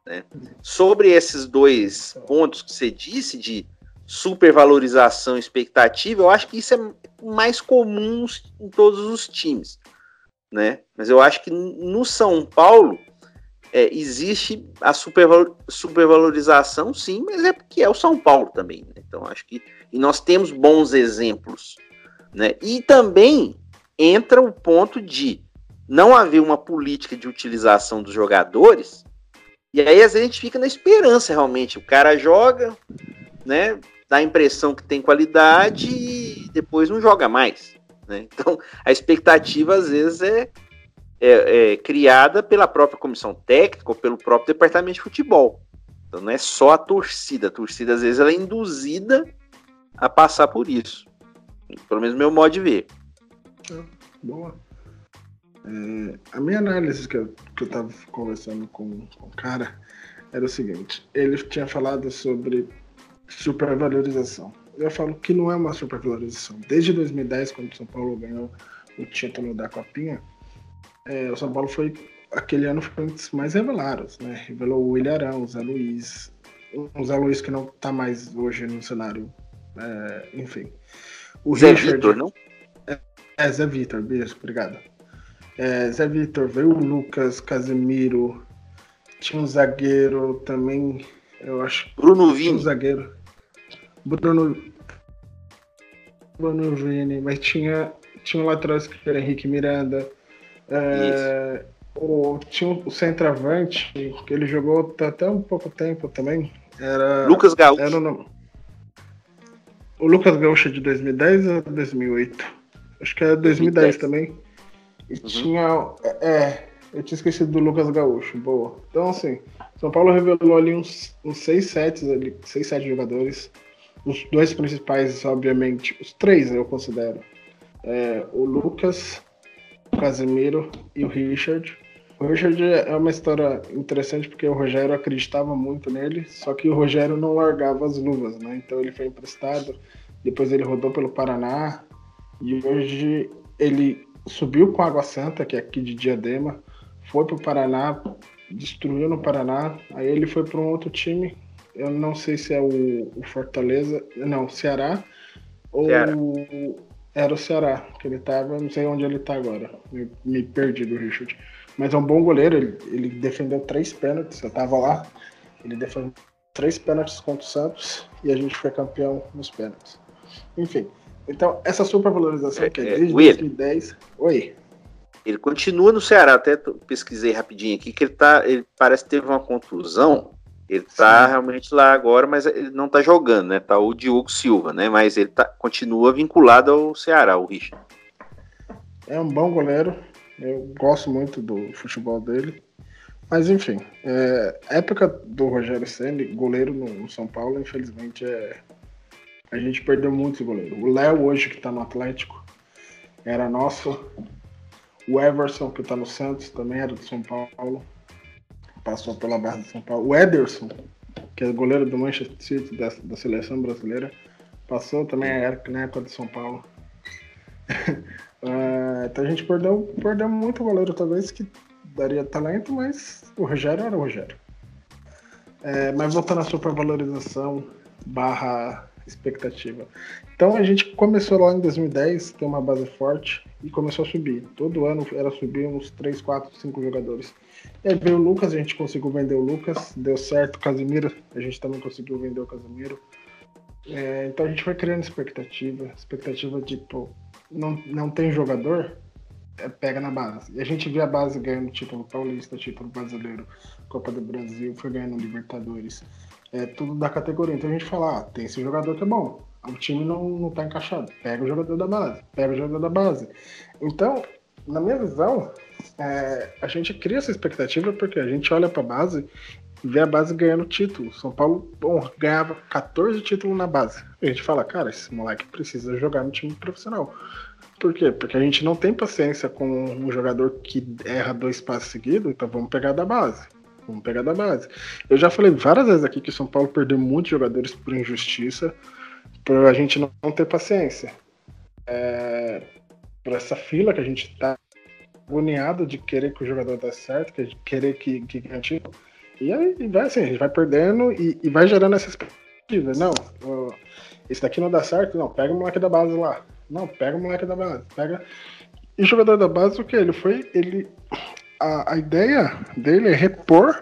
Né? Sobre esses dois pontos que você disse de supervalorização expectativa, eu acho que isso é mais comum em todos os times. Né? Mas eu acho que no São Paulo é, existe a supervalor, supervalorização, sim, mas é porque é o São Paulo também. Né? Então acho que e nós temos bons exemplos, né? E também entra o ponto de não haver uma política de utilização dos jogadores. E aí às vezes a gente fica na esperança realmente. O cara joga, né? Dá a impressão que tem qualidade e depois não joga mais. Né? (laughs) Então a expectativa às vezes é é, é, criada pela própria comissão técnica ou pelo próprio departamento de futebol. Então não é só a torcida, a torcida às vezes ela é induzida a passar por isso. Pelo menos meu modo de ver. É, boa. É, a minha análise que eu, que eu tava conversando com, com o cara era o seguinte: ele tinha falado sobre supervalorização. Eu falo que não é uma supervalorização. Desde 2010, quando o São Paulo ganhou o título da Copinha, é, o São Paulo foi aquele ano foi um dos mais revelados, né? Revelou o Ilharão, o Zé Luiz, um Zé Luiz que não está mais hoje no cenário, é, enfim. O Zé Richard, Vitor, não? É, é Zé Vitor, beijo, obrigado. É, Zé Vitor, veio o Lucas, Casemiro, tinha um zagueiro também, eu acho. Bruno Vini. Um zagueiro. Bruno. Bruno Vini, mas tinha, tinha um lateral que era Henrique Miranda. É, o, tinha o centroavante, que ele jogou até um pouco tempo também. Era, Lucas Gaúcho. Era o, o Lucas Gaúcho é de 2010 ou 2008? Acho que é 2010, 2010. também. E uhum. tinha. É, eu tinha esquecido do Lucas Gaúcho. Boa. Então, assim, São Paulo revelou ali uns, uns 6 sets, ali, 6, 7 jogadores. Os dois principais, obviamente, os três eu considero. É, o Lucas, o Casemiro e o Richard. O Richard é uma história interessante porque o Rogério acreditava muito nele, só que o Rogério não largava as luvas, né? Então ele foi emprestado, depois ele rodou pelo Paraná e hoje ele subiu com a Água Santa, que é aqui de Diadema, foi pro Paraná, destruiu no Paraná, aí ele foi para um outro time, eu não sei se é o, o Fortaleza, não, Ceará, ou Ceará. Era o Ceará que ele tava, não sei onde ele tá agora. Me, me perdi do Richard. Mas é um bom goleiro, ele, ele defendeu três pênaltis, eu tava lá. Ele defendeu três pênaltis contra o Santos e a gente foi campeão nos pênaltis. Enfim, então essa supervalorização é, que é, é desde Will, 2010. Oi. Ele continua no Ceará, até pesquisei rapidinho aqui, que ele tá. Ele parece que teve uma contusão ele tá Sim. realmente lá agora, mas ele não tá jogando, né? Tá o Diogo Silva, né? Mas ele tá, continua vinculado ao Ceará, o Richard. É um bom goleiro. Eu gosto muito do futebol dele. Mas enfim, é, época do Rogério Senna, goleiro no, no, São Paulo, infelizmente é. A gente perdeu muitos goleiros. O Léo hoje que tá no Atlético era nosso. O Everson que tá no Santos também era do São Paulo passou pela base de São Paulo. O Ederson, que é goleiro do Manchester City da, da seleção brasileira, passou também na época de São Paulo. uh, (laughs) então a gente perdeu, perdeu muito goleiro, talvez que daria talento, mas o Rogério era o Rogério. É, mas voltando à supervalorização barra expectativa. Então a gente começou lá em 2010, tem uma base forte e começou a subir. Todo ano era subir uns 3, 4, 5 jogadores. E aí veio o Lucas, a gente conseguiu vender o Lucas, deu certo. Casimiro, a gente também conseguiu vender o Casimiro. É, então a gente foi criando expectativa, expectativa de, pô, não, não tem jogador, é, pega na base. E a gente vê a base ganhando título paulista, título brasileiro, Copa do Brasil, foi ganhando Libertadores. É tudo da categoria. Então a gente fala, ah, tem esse jogador que é bom. O time não, não tá encaixado. Pega o jogador da base, pega o jogador da base. Então, na minha visão, é, a gente cria essa expectativa porque a gente olha para a base e vê a base ganhando título. São Paulo bom, ganhava 14 títulos na base. A gente fala, cara, esse moleque precisa jogar no time profissional. Por quê? Porque a gente não tem paciência com um jogador que erra dois passos seguidos, então vamos pegar da base. Vamos pegar da base. Eu já falei várias vezes aqui que o São Paulo perdeu muitos jogadores por injustiça, por a gente não, ter paciência. É, por essa fila que a gente tá agoniado de querer que o jogador dê certo, que querer que, que. E aí vai assim, a gente vai perdendo e, e vai gerando essa expectativa. Não, esse daqui não dá certo, não, pega o moleque da base lá. Não, pega o moleque da base, pega. E o jogador da base, o que? Ele foi. Ele. A, a ideia dele é repor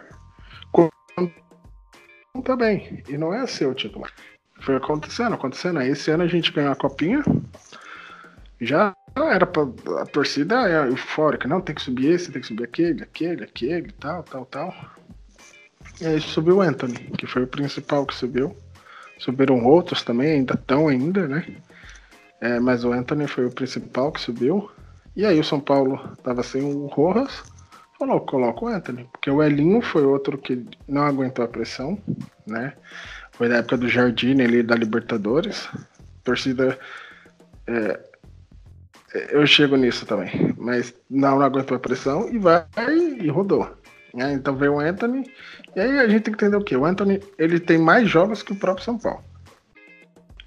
tá bem. E não é ser o titular. Foi acontecendo, acontecendo. Aí esse ano a gente ganhou a copinha. Já era pra, a torcida é eufórica, não, tem que subir esse, tem que subir aquele, aquele, aquele, tal, tal, tal. E aí subiu o Anthony, que foi o principal que subiu. Subiram outros também, ainda estão ainda, né? É, mas o Anthony foi o principal que subiu. E aí o São Paulo tava sem o Rojas, falou, coloca o Anthony. Porque o Elinho foi outro que não aguentou a pressão, né? Foi na época do Jardim ali da Libertadores. Torcida. É, eu chego nisso também. Mas não, não aguentou a pressão e vai e rodou. É, então veio o Anthony. E aí a gente tem que entender o que? O Anthony ele tem mais jogos que o próprio São Paulo.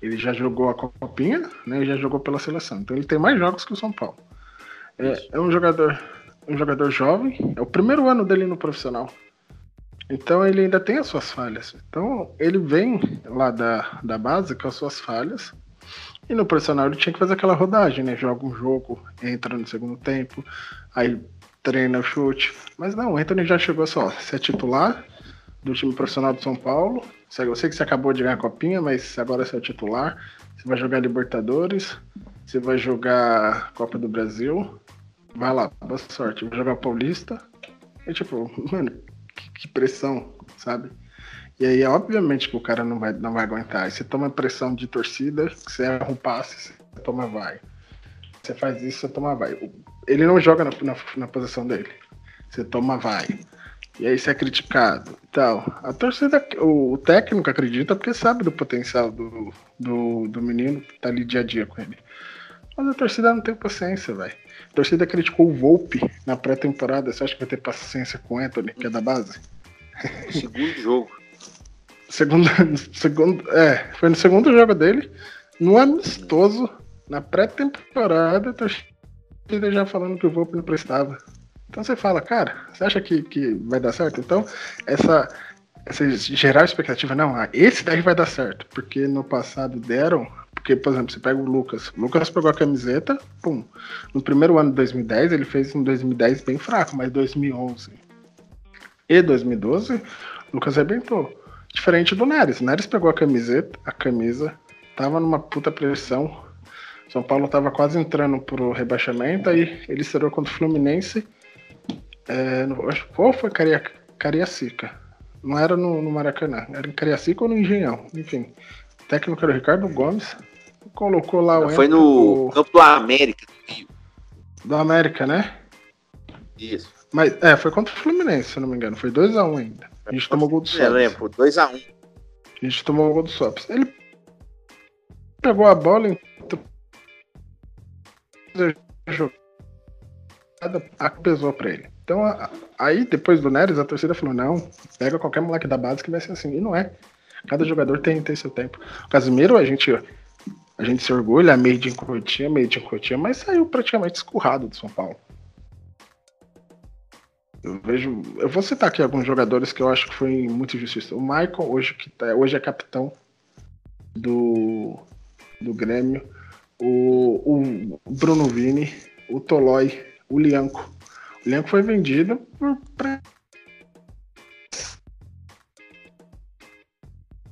Ele já jogou a Copinha, né? E já jogou pela seleção. Então ele tem mais jogos que o São Paulo. É, é um jogador, um jogador jovem. É o primeiro ano dele no profissional. Então ele ainda tem as suas falhas. Então ele vem lá da, da base com as suas falhas. E no profissional ele tinha que fazer aquela rodagem, né? Joga um jogo, entra no segundo tempo, aí treina o chute. Mas não, o Anthony já chegou só. Você é titular do time profissional de São Paulo. Eu sei que você acabou de ganhar a copinha, mas agora você é o titular. Você vai jogar Libertadores, você vai jogar Copa do Brasil. Vai lá, boa sorte. Vai jogar Paulista. É tipo, mano, que, que pressão, sabe? E aí, obviamente, que o cara não vai, não vai aguentar. Aí você toma pressão de torcida, você erra um passe, você toma vai. Você faz isso, você toma vai. Ele não joga na, na, na posição dele. Você toma vai. E aí você é criticado e tal. A torcida, o, o, técnico acredita porque sabe do potencial do, do, do menino que tá ali dia a dia com ele. Mas a torcida não tem paciência, velho. A torcida criticou o Volpe na pré-temporada. Você acha que vai ter paciência com o Anthony, que é da base? Segundo jogo. (laughs) segundo, segundo, é, foi no segundo jogo dele, no amistoso, na pré-temporada, a torcida já falando que o Volpe não prestava. Então você fala, cara, você acha que, que vai dar certo? Então, essa, essa gerar expectativa, não, ah, esse daí vai dar certo, porque no passado deram, porque, por exemplo, você pega o Lucas, o Lucas pegou a camiseta, pum, no primeiro ano de 2010, ele fez um 2010 bem fraco, mas 2011 e 2012, o Lucas arrebentou. Diferente do Neres, o Neres pegou a camiseta, a camisa, tava numa puta pressão, são Paulo tava quase entrando pro rebaixamento, aí ele serou contra o Fluminense é, no, ou foi Caria, Cariacica. Não era no, no, Maracanã, era em Cariacica ou no Engenhão. Enfim, técnico era o Ricardo Gomes. Colocou lá o. Foi no campo do América do Rio. Do América, né? Isso. Mas é, foi contra o Fluminense, se não me engano. Foi 2x1 um ainda. A gente tomou gol do Sops. Eu lembro, 2x1. Um. A gente tomou o gol do Sops. Ele pegou a bola e a pesou pra ele. Então, aí depois do Neres, a torcida falou: não, pega qualquer moleque da base que vai ser assim. E não é. Cada jogador tem, tem seu tempo. O Casimiro, a gente, a gente se orgulha, made in Cotia, made in Cotia, mas saiu praticamente escurrado do São Paulo. Eu vejo. Eu vou citar aqui alguns jogadores que eu acho que foi muito injustiça. O Michael, hoje, que tá, hoje é capitão do, do Grêmio. O, o Bruno Vini, o Tolói, o Lianco. O Lianco foi vendido por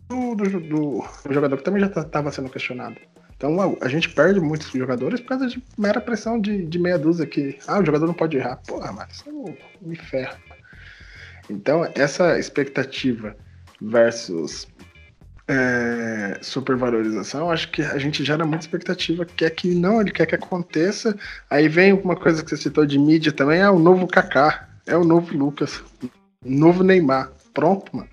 do, do, do, jogador que também já estava sendo questionado. Então a, gente perde muitos jogadores por causa de mera pressão de, de meia dúzia que ah, o jogador não pode errar. Porra, mas isso me ferra. Então essa expectativa versus é, supervalorização, acho que a gente gera muita expectativa, quer que não, ele quer que aconteça. Aí vem uma coisa que você citou de mídia também, é o novo Kaká, é o novo Lucas, novo Neymar. Pronto, mano.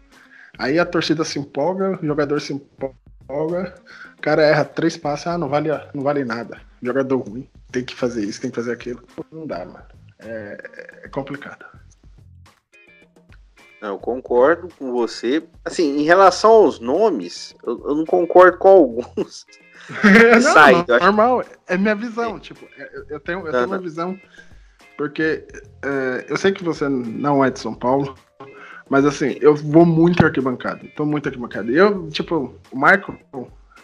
Aí a torcida se empolga, o jogador se empolga, o cara erra três passos, ah, não vale, não vale nada. Jogador ruim, tem que fazer isso, tem que fazer aquilo. Não dá, mano. É, é complicado. Eu concordo com você. Assim, em relação aos nomes, eu, eu não concordo com alguns. (laughs) não, Sai, acho- normal, é minha visão, tipo, eu, eu tenho, eu Não, tenho não. uma visão, porque é, eu sei que você não é de São Paulo, mas assim, eu vou muito arquibancada, tô muito arquibancada. E eu, tipo, o Marco,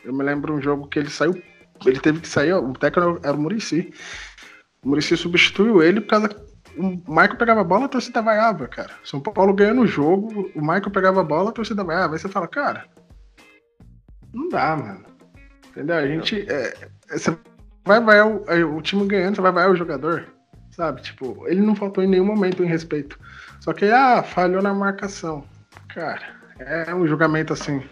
eu me lembro um jogo que ele saiu, ele teve que sair, ó, o técnico era o Murici. O Murici substituiu ele por causa o Michael pegava a bola, a torcida vaiava, cara. São Paulo ganhando o jogo, o Michael pegava a bola, a torcida vaiava. Aí você fala, cara, não dá, mano. Entendeu? A gente. É, é, você vai o, o time ganhando, você vai vaiar o jogador. Sabe? Tipo, ele não faltou em nenhum momento em respeito. Só que, ah, falhou na marcação. Cara, é um julgamento assim.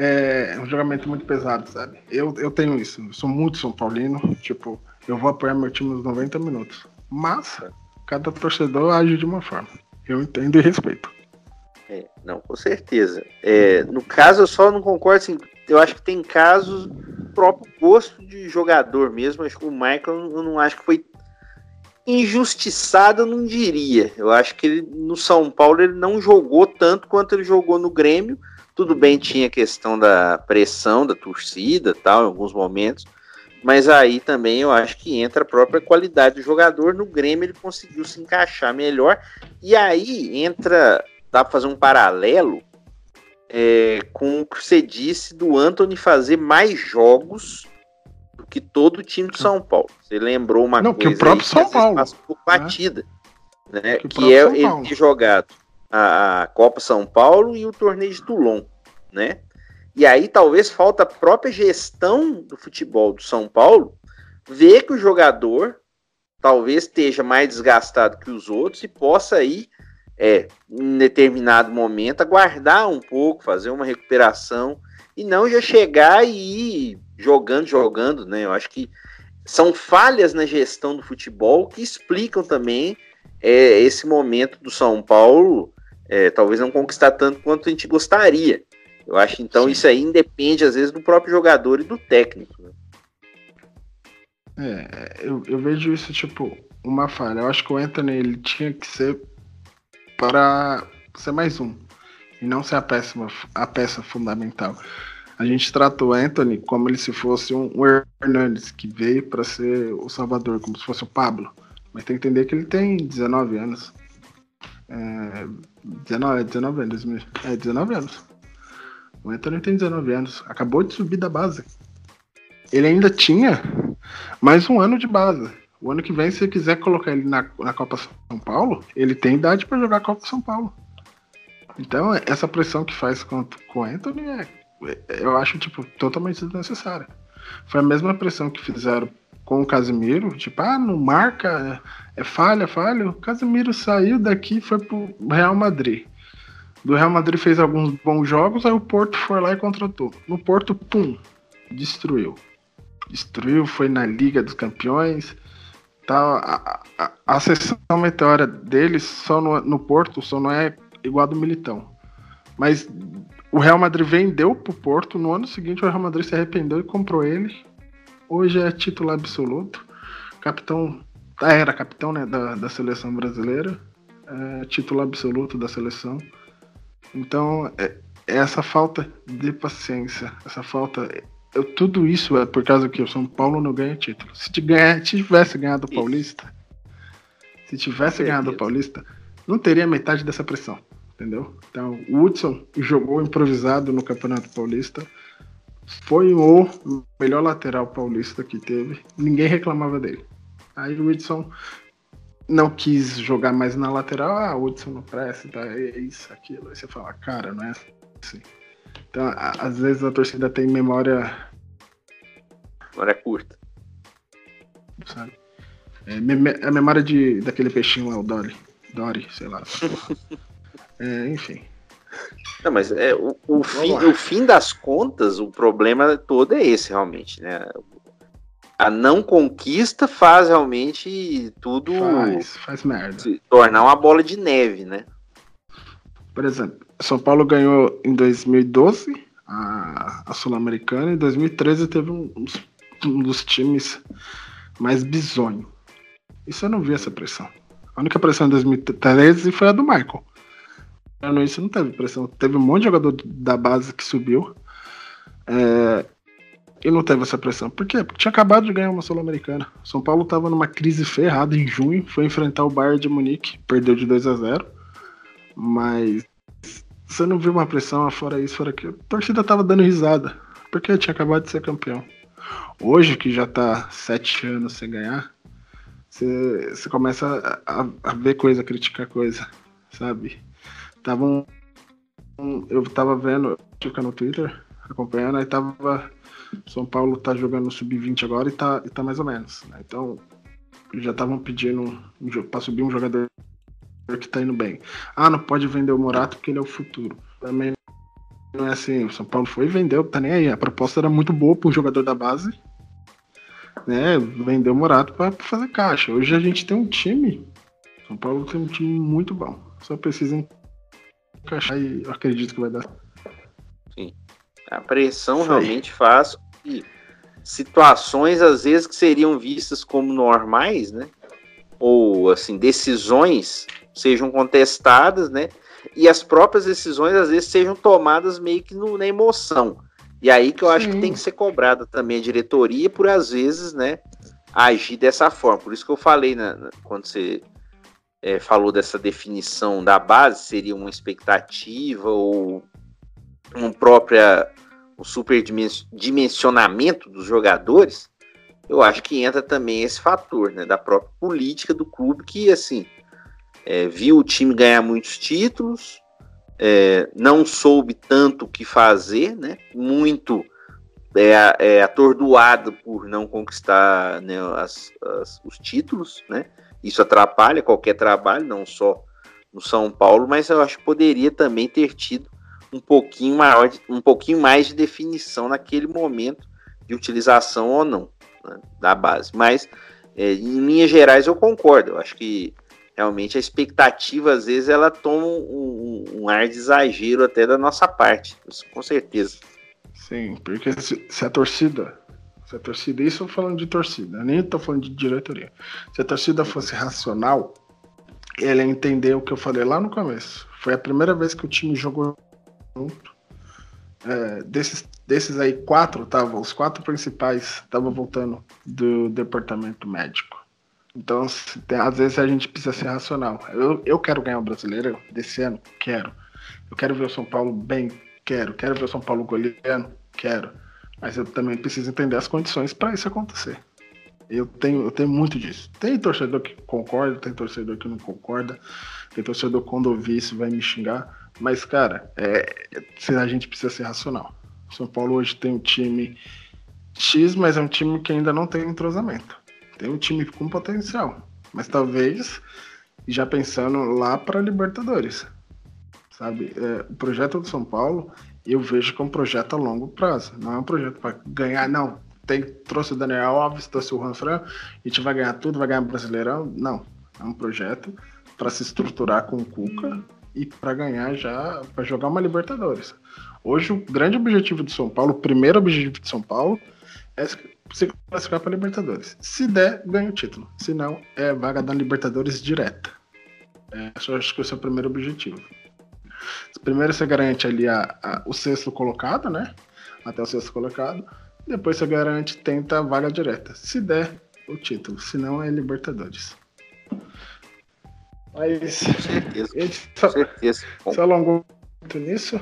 É um julgamento muito pesado, sabe? Eu, eu tenho isso. Eu sou muito São Paulino. Tipo, eu vou apoiar meu time nos 90 minutos. Mas, cada torcedor age de uma forma. Eu entendo e respeito. É, não, com certeza. É, no caso, eu só não concordo, assim, eu acho que tem casos próprio gosto de jogador mesmo. Acho que o Michael, eu não acho que foi injustiçado, eu não diria. Eu acho que ele, no São Paulo ele não jogou tanto quanto ele jogou no Grêmio. Tudo bem, tinha a questão da pressão da torcida tal, em alguns momentos. Mas aí também eu acho que entra a própria qualidade do jogador. No Grêmio ele conseguiu se encaixar melhor. E aí entra, dá para fazer um paralelo é, com o que você disse do Anthony fazer mais jogos do que todo o time do São Paulo. Você lembrou uma Não, que coisa o próprio São Paulo, passa por batida, né? Que o Que, próprio é ele ter jogado a, a Copa São Paulo e o torneio de Toulon, né? E aí talvez falta a própria gestão do futebol do São Paulo ver que o jogador talvez esteja mais desgastado que os outros e possa aí, é, em determinado momento, aguardar um pouco, fazer uma recuperação e não já chegar e ir jogando, jogando, né? Eu acho que são falhas na gestão do futebol que explicam também é, esse momento do São Paulo, é, talvez não conquistar tanto quanto a gente gostaria. Eu acho então Sim. isso aí independe às vezes do próprio jogador e do técnico. né? É, eu, eu vejo isso tipo uma falha. Eu acho que o Anthony ele tinha que ser para ser mais um e não ser a peça, a peça fundamental. A gente trata o Anthony como ele se fosse um, um Hernandes que veio para ser o Salvador, como se fosse o Pablo. Mas tem que entender que ele tem 19 anos. É, 19, é 19 anos. É 19 anos. O Anthony tem 19 anos. Acabou de subir da base. Ele ainda tinha mais um ano de base. O ano que vem, se você quiser colocar ele na, na Copa São Paulo, ele tem idade para jogar a Copa São Paulo. Então, essa pressão que faz com, com o Anthony é, é- eu acho tipo totalmente desnecessária. Foi a mesma pressão que fizeram com o Casemiro, tipo, ah, não marca, é, falha, falha. O Casemiro saiu daqui foi pro Real Madrid. Do Real Madrid fez alguns bons jogos, aí o Porto foi lá e contratou. No Porto, pum, destruiu destruiu, foi na Liga dos Campeões. Tal. A, a, a sessão meteora deles só no, no Porto só não é igual a do Militão. Mas o Real Madrid vendeu pro Porto. No ano seguinte, o Real Madrid se arrependeu e comprou ele. Hoje é titular absoluto. Capitão. ah, Era capitão né, da, da seleção brasileira. É, titular absoluto da seleção. Então, é, é essa falta de paciência, essa falta eu- tudo isso é por causa que o São Paulo não ganha título. Se te ganhar- tivesse ganhado o. Paulista, se tivesse ganhado o. Paulista, não teria metade dessa pressão, entendeu? Então, o Hudson jogou improvisado no Campeonato Paulista, foi o melhor lateral paulista que teve, ninguém reclamava dele. Aí o Hudson não quis jogar mais na lateral, ah, o Hudson não presta, tá, é isso, aquilo. Aí você fala, cara, não é assim. Então, a- às vezes a torcida tem memória, é curta. sabe? É, meme- a memória de, daquele peixinho lá, o Dory. Dory, sei lá. (laughs) É, enfim. Não, mas é, o, o, fim, o fim das contas, o problema todo é esse, realmente, né? A não conquista faz realmente tudo Faz, faz merda. se tornar uma bola de neve, né? Por exemplo, São Paulo ganhou em 2012 a, a Sul-Americana e em 2013 teve um, um dos times mais bizonho. Isso eu não vi essa pressão. A única pressão em 2013 foi a do Michael. Isso não teve pressão. Teve um monte de jogador da base que subiu. É, e não teve essa pressão. Por quê? Porque tinha acabado de ganhar uma Sul-Americana. São Paulo estava numa crise ferrada em junho, foi enfrentar o Bayern de Munique, perdeu de 2 a 0 Mas você não viu uma pressão fora isso, fora aquilo. A torcida tava dando risada, porque tinha acabado de ser campeão. Hoje, que já tá sete anos sem ganhar, você, você começa a, a, ver coisa, criticar coisa, sabe? Tava um, eu tava vendo, fica no Twitter, acompanhando, aí tava. São Paulo tá jogando no Sub-20 agora e tá, e tá mais ou menos. Né? Então, já estavam pedindo um, para subir um jogador que tá indo bem. Ah, não pode vender o Morato porque ele é o futuro. Também não é assim. O São Paulo foi e vendeu, tá nem aí. A proposta era muito boa pro jogador da base. Né, vendeu o Morato para fazer caixa. Hoje a gente tem um time. São Paulo tem um time muito bom. Só precisa encaixar e eu acredito que vai dar. Sim. A pressão realmente faz que situações, às vezes, que seriam vistas como normais, né? Ou assim, decisões sejam contestadas, né? E as próprias decisões às vezes sejam tomadas meio que no, na emoção. E aí que eu Sim. acho que tem que ser cobrada também a diretoria por às vezes, né, agir dessa forma. Por isso que eu falei né, quando você é, falou dessa definição da base, seria uma expectativa ou um própria o superdimensionamento dos jogadores, eu acho que entra também esse fator, né, da própria política do clube que assim é, viu o time ganhar muitos títulos, é, não soube tanto o que fazer, né? Muito é, é, atordoado por não conquistar né, as, as, os títulos, né? Isso atrapalha qualquer trabalho, não só no São Paulo, mas eu acho que poderia também ter tido um pouquinho maior, um pouquinho mais de definição naquele momento de utilização ou não né, da base. Mas é, em linhas gerais eu concordo. Eu acho que realmente a expectativa, às vezes, ela toma um, um, ar de exagero até da nossa parte, com certeza. Sim, porque se, se, a torcida, se a torcida, isso eu falando de torcida, nem estou falando de diretoria. Se a torcida fosse racional, ela ia entender o que eu falei lá no começo. Foi a primeira vez que o time jogou junto. É, desses, desses aí, quatro, tava, os quatro principais estavam voltando do departamento médico. Então, tem, às vezes a gente precisa ser racional. Eu, eu quero ganhar o brasileiro desse ano? Quero. Eu quero ver o São Paulo bem? Quero. Quero ver o São Paulo goleando? Quero. Mas eu também preciso entender as condições para isso acontecer. Eu tenho, eu tenho muito disso. Tem torcedor que concorda, tem torcedor que não concorda, tem torcedor que quando ouvir isso vai me xingar. Mas, cara, é, a gente precisa ser racional. O São Paulo hoje tem um time X, mas é um time que ainda não tem entrosamento. Tem um time com potencial, mas talvez já pensando lá para Libertadores, sabe? É, o projeto do São Paulo eu vejo que é um projeto a longo prazo, não é um projeto para ganhar, não. Tem, trouxe o Daniel Alves, trouxe o Juan Fran, a gente vai ganhar tudo, vai ganhar Brasileirão. Não, é um projeto para se estruturar com o Cuca e para ganhar já, para jogar uma Libertadores. Hoje, o grande objetivo do São Paulo, o primeiro objetivo de São Paulo, é se classificar para Libertadores. Se der, ganha o título. Se não, é vaga da Libertadores direta. É, acho que esse é o primeiro objetivo. Primeiro você garante ali a, a, o sexto colocado, né? Até o sexto colocado. Depois você garante, tenta a vaga direta. Se der, o título. Se não, é Libertadores. Mas. Com certeza. Só, certeza. Se alongou muito nisso.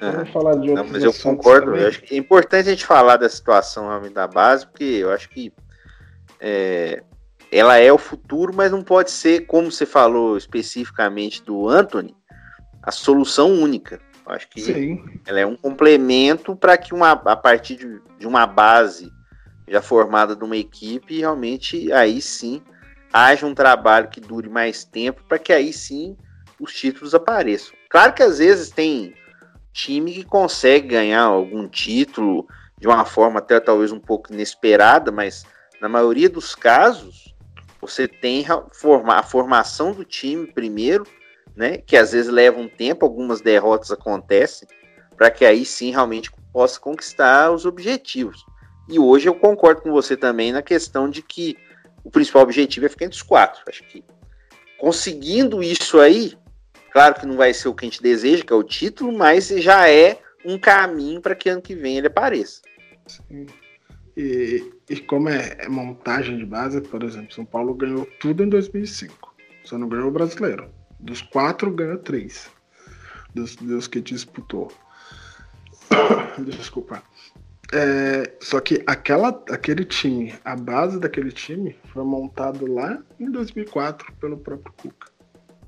Vamos falar de Não, mas eu concordo. Eu acho que é importante a gente falar da situação da base, porque eu acho que é, ela é o futuro, mas não pode ser, como você falou especificamente do Anthony, a solução única. Eu acho que Sim. ela é um complemento para que uma, a partir de, de uma base já formada de uma equipe, realmente aí sim haja um trabalho que dure mais tempo, para que aí sim os títulos apareçam. Claro que às vezes tem time que consegue ganhar algum título de uma forma até talvez um pouco inesperada, mas na maioria dos casos você tem a formação do time primeiro, né, que às vezes leva um tempo, algumas derrotas acontecem, para que aí sim realmente possa conquistar os objetivos. E hoje eu concordo com você também na questão de que o principal objetivo é ficar entre os quatro. Acho que conseguindo isso aí, Claro que não vai ser o que a gente deseja, que é o título, mas já é um caminho para que ano que vem ele apareça. Sim. E, e como é, é, montagem de base, por exemplo, São Paulo ganhou tudo em 2005. Só não ganhou o brasileiro. Dos quatro, ganhou três. Dos, dos que disputou. (coughs) Desculpa. É, só que aquela, aquele time, a base daquele time foi montado lá em 2004 pelo próprio Cuca.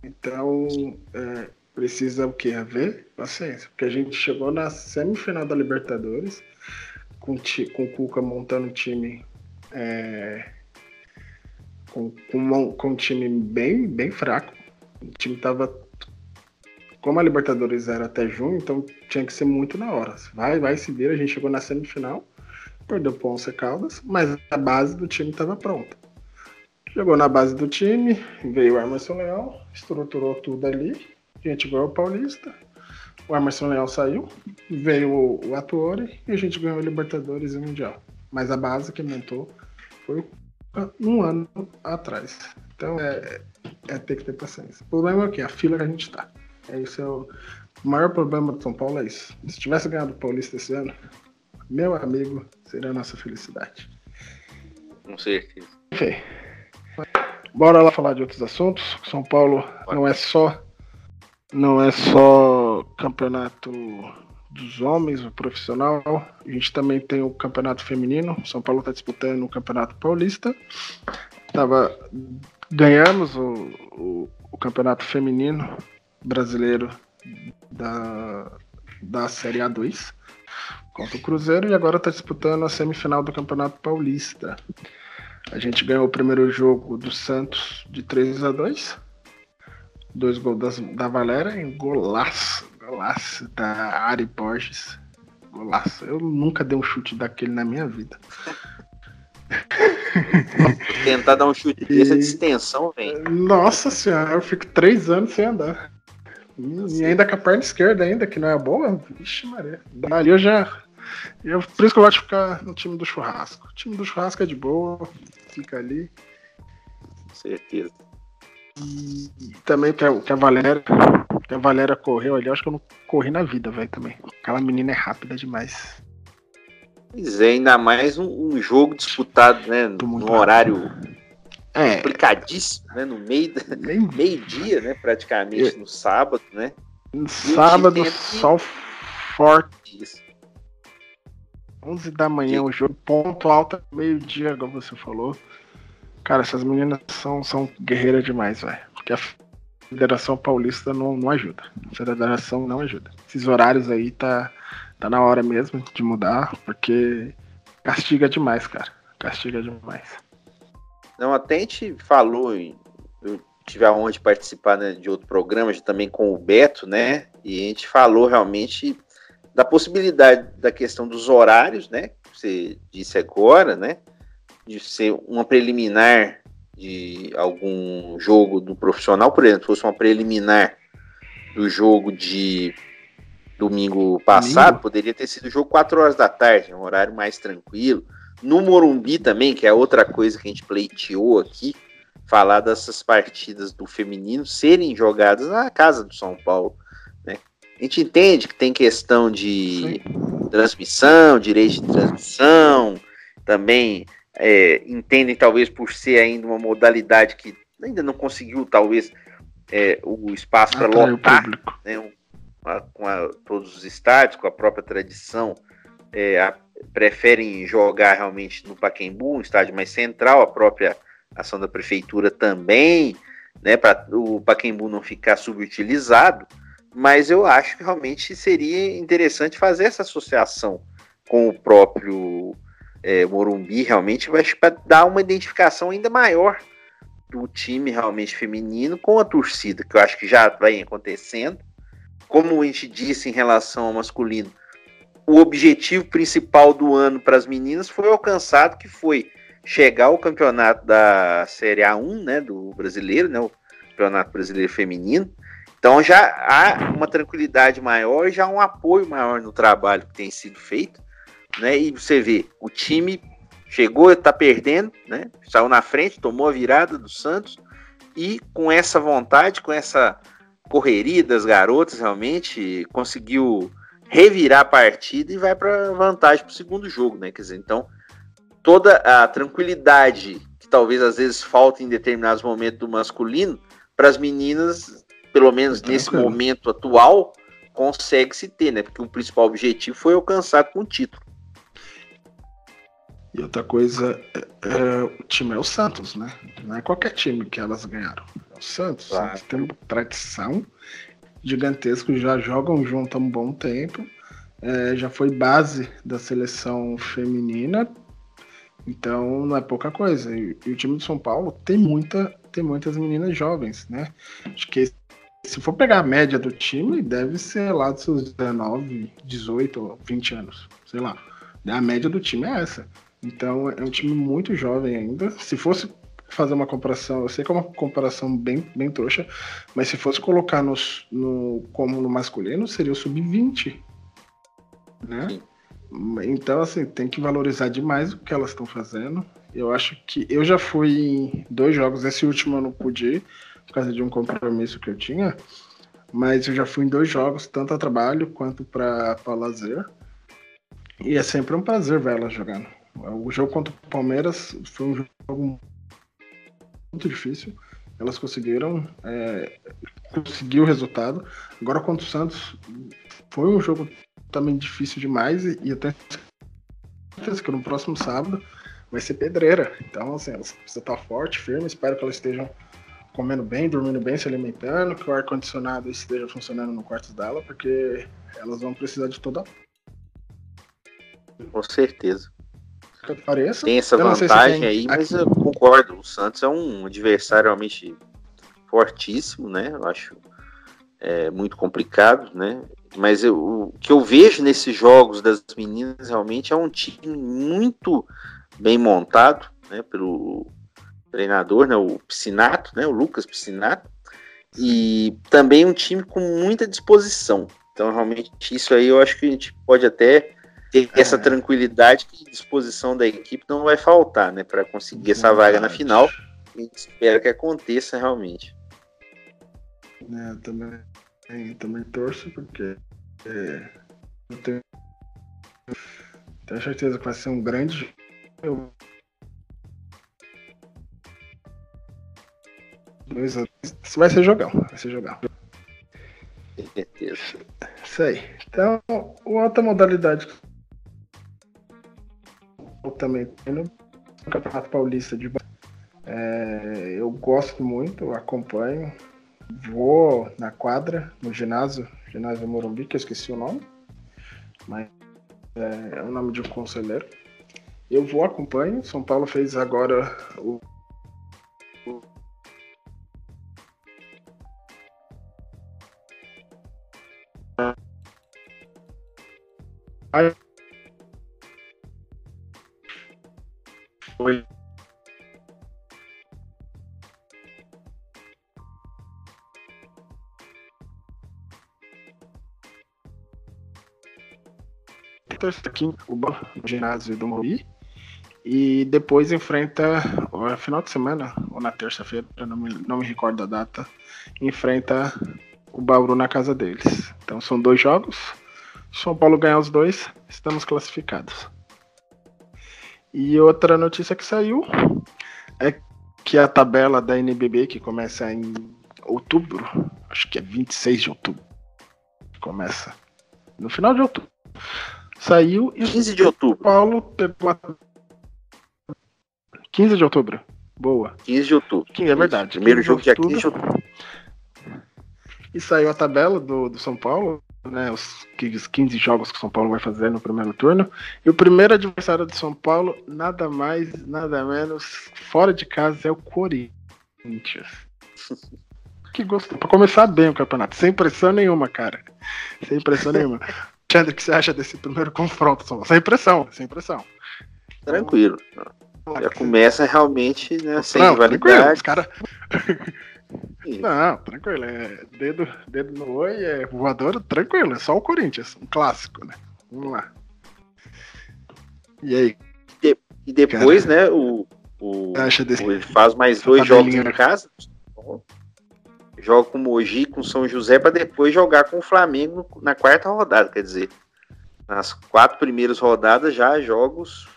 Então, é, precisa o? Haver paciência. Porque a gente chegou na semifinal da Libertadores com, com o Cuca montando um time é, com, com, com, um time bem, bem fraco. O time tava. Como a Libertadores era até junho, então tinha que ser muito na hora. Vai, vai se vira. A gente chegou na semifinal, perdeu o Once Caldas, mas a base do time estava pronta. Chegou na base do time, veio o Emerson Leão, estruturou tudo ali. A gente ganhou o Paulista, o Emerson Leão saiu, veio o, o Atuori e a gente ganhou o Libertadores e o Mundial. Mas a base que montou foi um ano atrás. Então é, é ter que ter paciência. O problema é o que? A fila que a gente tá. É isso é o, o maior problema do São Paulo é isso. Se tivesse ganhado o Paulista esse ano, meu amigo, seria a nossa felicidade. Com certeza. Enfim. Bora lá falar de outros assuntos. São Paulo não é só não é só campeonato dos homens, o profissional. A gente também tem o campeonato feminino. São Paulo está disputando o campeonato paulista. Tava, ganhamos o, o, o campeonato feminino brasileiro da, da Série A2 contra o Cruzeiro e agora está disputando a semifinal do Campeonato Paulista. A gente ganhou o primeiro jogo do Santos de 3 a 2 Dois gols das, da Valéria e golaço. Golaço da Ari Borges. Golaço. Eu nunca dei um chute daquele na minha vida. Tentar dar um chute e... dessa distensão, velho. Nossa senhora, eu fico três anos sem andar. E ainda com a perna esquerda ainda, que não é boa. Vixe, Maria. Ali eu já. Eu, por isso que eu gosto de ficar no time do churrasco. O time do churrasco é de boa, fica ali. Com certeza. E também que a, que a Valéria. Que a Valéria correu ali, eu acho que eu não corri na vida, velho, também. Aquela menina é rápida demais. Pois é, ainda mais um, um jogo disputado, né? No horário é. complicadíssimo, né? No meio, (laughs) meio dia, né? Praticamente, no sábado, né? No sábado, sol forte. Isso. 11 da manhã o jogo, ponto alto, meio-dia, como você falou. Cara, essas meninas são, são guerreiras demais, velho. Porque a Federação Paulista não, não ajuda. A Federação não ajuda. Esses horários aí tá, tá na hora mesmo de mudar, porque castiga demais, cara. Castiga demais. Não, até a gente falou, eu tive a honra de participar né, de outro programa também com o Beto, né? E a gente falou realmente da possibilidade da questão dos horários, né? Que você disse agora, né? de ser uma preliminar de algum jogo do profissional, por exemplo, fosse uma preliminar do jogo de domingo passado, domingo? poderia ter sido jogo 4 horas da tarde, um horário mais tranquilo. No Morumbi também, que é outra coisa que a gente pleiteou aqui, falar dessas partidas do feminino serem jogadas na casa do São Paulo. Né? A gente entende que tem questão de Sim. transmissão, direito de transmissão, também é, entendem talvez por ser ainda uma modalidade que ainda não conseguiu talvez é, o espaço para lotar né, um, a, com a, todos os estádios, com a própria tradição, é, a, preferem jogar realmente no Paquembu, um estádio mais central, a própria ação da prefeitura também, né, para o Paquembu não ficar subutilizado, mas eu acho que realmente seria interessante fazer essa associação com o próprio é, Morumbi realmente vai dar uma identificação ainda maior do time realmente feminino com a torcida, que eu acho que já vai acontecendo. Como a gente disse em relação ao masculino, o objetivo principal do ano para as meninas foi alcançado, que foi chegar ao campeonato da Série A1, né, do brasileiro, né, o campeonato brasileiro feminino. Então já há uma tranquilidade maior, já um apoio maior no trabalho que tem sido feito né? E você vê, o time chegou, tá perdendo, né? Saiu na frente, tomou a virada do Santos e com essa vontade, com essa correria das garotas, realmente, conseguiu revirar a partida e vai para vantagem para o segundo jogo, né? Quer dizer, então, toda a tranquilidade que talvez às vezes falta em determinados momentos do masculino, para as meninas, pelo menos nesse momento atual, consegue se ter, né? Porque o principal objetivo foi alcançar com o título. E outra coisa, é, é, o time é o Santos, né? Não é qualquer time que elas ganharam. Santos. Claro. Santos tem uma tradição gigantesca, já jogam junto há um bom tempo. É, já foi base da seleção feminina. Então não é pouca coisa. E, e, o time de São Paulo tem muita, tem muitas meninas jovens, né? Acho que se for pegar a média do time, deve ser lá dos seus 19, 18 ou 20 anos. Sei lá. A média do time é essa. Então é um time muito jovem ainda. Se fosse fazer uma comparação, eu sei que é uma comparação bem, bem trouxa, mas se fosse colocar nos, no, como no masculino, seria o sub-20. Né? Então, assim, tem que valorizar demais o que elas estão fazendo. Eu acho que eu já fui em dois jogos, esse último eu não pude ir, por causa de um compromisso que eu tinha, mas eu já fui em dois jogos, tanto a trabalho quanto para lazer. E é sempre um prazer ver elas jogando. O jogo contra o Palmeiras foi um jogo muito difícil. Elas conseguiram é, conseguir o resultado. Agora contra o Santos foi um jogo também difícil demais e, e tenho certeza que no próximo sábado vai ser pedreira. Então, assim, elas precisam estar forte, firme. Espero que elas estejam comendo bem, dormindo bem, se alimentando, que o ar-condicionado esteja funcionando no quarto dela, porque elas vão precisar de toda. Com certeza que pareça. Tem essa vantagem aí, mas eu concordo. O Santos é um adversário realmente fortíssimo, né? Eu acho é, muito complicado, né? Mas eu, o que eu vejo nesses jogos das meninas realmente é um time muito bem montado, né? Pelo treinador, né? O Piscinato, né? O Lucas Piscinato. E também um time com muita disposição. Então, realmente, isso aí eu acho que a gente pode até ter é. essa tranquilidade que disposição da equipe não vai faltar, né, para conseguir essa vaga na final. E espero que aconteça realmente. É, eu também, eu também torço porque é, eu tenho, tenho certeza que vai ser um grande eu, Isso vai ser jogão, vai ser jogão. Certeza. Isso aí. Então, outra modalidade também no Campeonato Paulista de é, eu gosto muito, acompanho, vou na quadra, no ginásio, ginásio Morumbi, que eu esqueci o nome, mas é, é o nome de um conselheiro. Eu vou, acompanho. São Paulo fez agora o, foi aqui o ginásio do Morumbi e depois enfrenta no final de semana ou na terça-feira, não me, não me recordo a data, enfrenta o Bauru na casa deles. Então são dois jogos. São Paulo ganhar os dois, estamos classificados. E outra notícia que saiu é que a tabela da NBB, que começa em outubro, acho que é 26 de outubro, começa no final de outubro, saiu e 15 de outubro. Paulo pegou a... 15 de outubro. Boa. 15 de outubro. 15, é verdade. Primeiro jogo dia 15 de outubro. E saiu a tabela do, do São Paulo né, os 15 jogos que o São Paulo vai fazer no primeiro turno. E o primeiro adversário do São Paulo, nada mais, nada menos, fora de casa, é o Corinthians. (laughs) que gosto. Pra começar bem o campeonato, sem pressão nenhuma, cara. Sem pressão nenhuma. (laughs) Alexandre, o que você acha desse primeiro (laughs) confronto? Sem pressão, sem pressão. Tranquilo. Já começa realmente né, sem Não, rivalidade. Os cara... Não, tranquilo. É dedo, dedo no oi, é voador, tranquilo. É só o Corinthians, um clássico, né? Vamos lá. E aí? E, e depois, Cara, né, o, o, desse, ele faz mais dois jogos em casa. joga com Mogi, com São José, para depois jogar com o Flamengo na quarta rodada. Quer dizer, nas quatro primeiras rodadas já jogos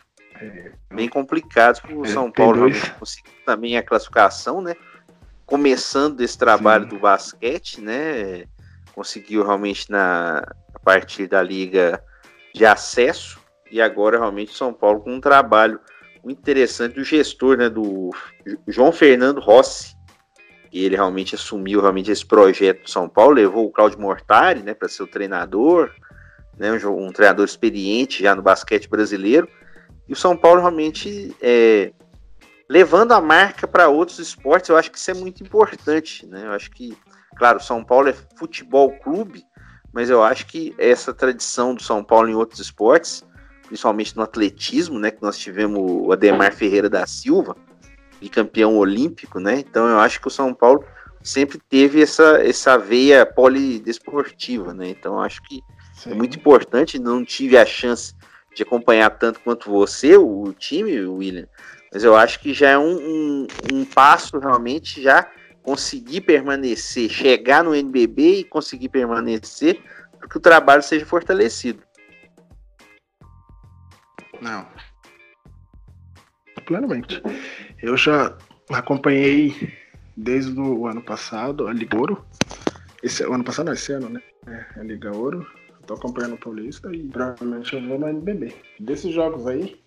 é, bem complicados para o é, São Paulo conseguir também a classificação, né? Começando esse trabalho Sim. do basquete, né? Conseguiu realmente na a partir da liga de acesso e agora realmente São Paulo com um trabalho muito interessante do gestor, né? Do João Fernando Rossi, que ele realmente assumiu realmente esse projeto do São Paulo, levou o Claudio Mortari, né? Para ser o treinador, né? Um, um treinador experiente já no basquete brasileiro e o São Paulo realmente é, levando a marca para outros esportes, eu acho que isso é muito importante, né? Eu acho que, claro, São Paulo é futebol clube, mas eu acho que essa tradição do São Paulo em outros esportes, principalmente no atletismo, né? Que nós tivemos o Ademar Ferreira da Silva, bicampeão olímpico, né? Então eu acho que o São Paulo sempre teve essa, essa veia polidesportiva, né? Então eu acho que é Sim. é muito importante, não tive a chance de acompanhar tanto quanto você, o, time, William, mas eu acho que já é um, um, um passo realmente já conseguir permanecer, chegar no NBB e conseguir permanecer para que o trabalho seja fortalecido. Não. Plenamente. Eu já acompanhei desde o ano passado a Liga Ouro. Esse ano passado, não, esse ano, né? É, a Liga Ouro tô acompanhando o Paulista e provavelmente eu vou no NBB. Desses jogos aí,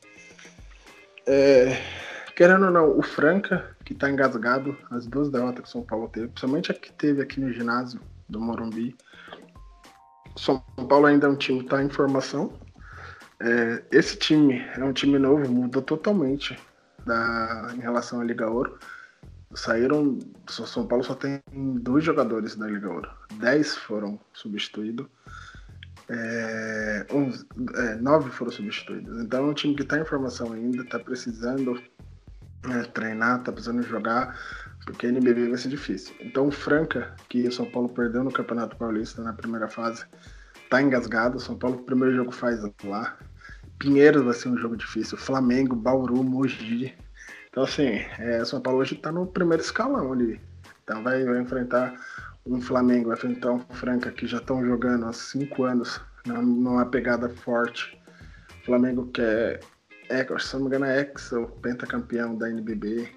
é, querendo ou não, o Franca, que tá engasgado, as duas derrotas que o São Paulo teve, principalmente a que teve aqui no ginásio do Morumbi. São Paulo ainda é um time que tá em formação. É, esse time é um time novo, mudou totalmente da, em relação à Liga Ouro. Saíram. São Paulo só tem dois jogadores da Liga Ouro. Dez foram substituídos é, uns, é, nove foram substituídos. Então é um time que está em formação ainda, está precisando é, treinar, está precisando jogar, porque a NBB vai ser difícil. Então o Franca, que o São Paulo perdeu no Campeonato Paulista na primeira fase, está engasgado. São Paulo, o primeiro jogo faz lá. Pinheiros vai ser um jogo difícil. Flamengo, Bauru, Mogi. Então, assim, é, São Paulo hoje está no primeiro escalão ali. Então vai, vai enfrentar um Flamengo vai enfrentar um Franca que já estão jogando há cinco anos numa pegada forte. O Flamengo que é, é se não me engano, é o pentacampeão da NBB.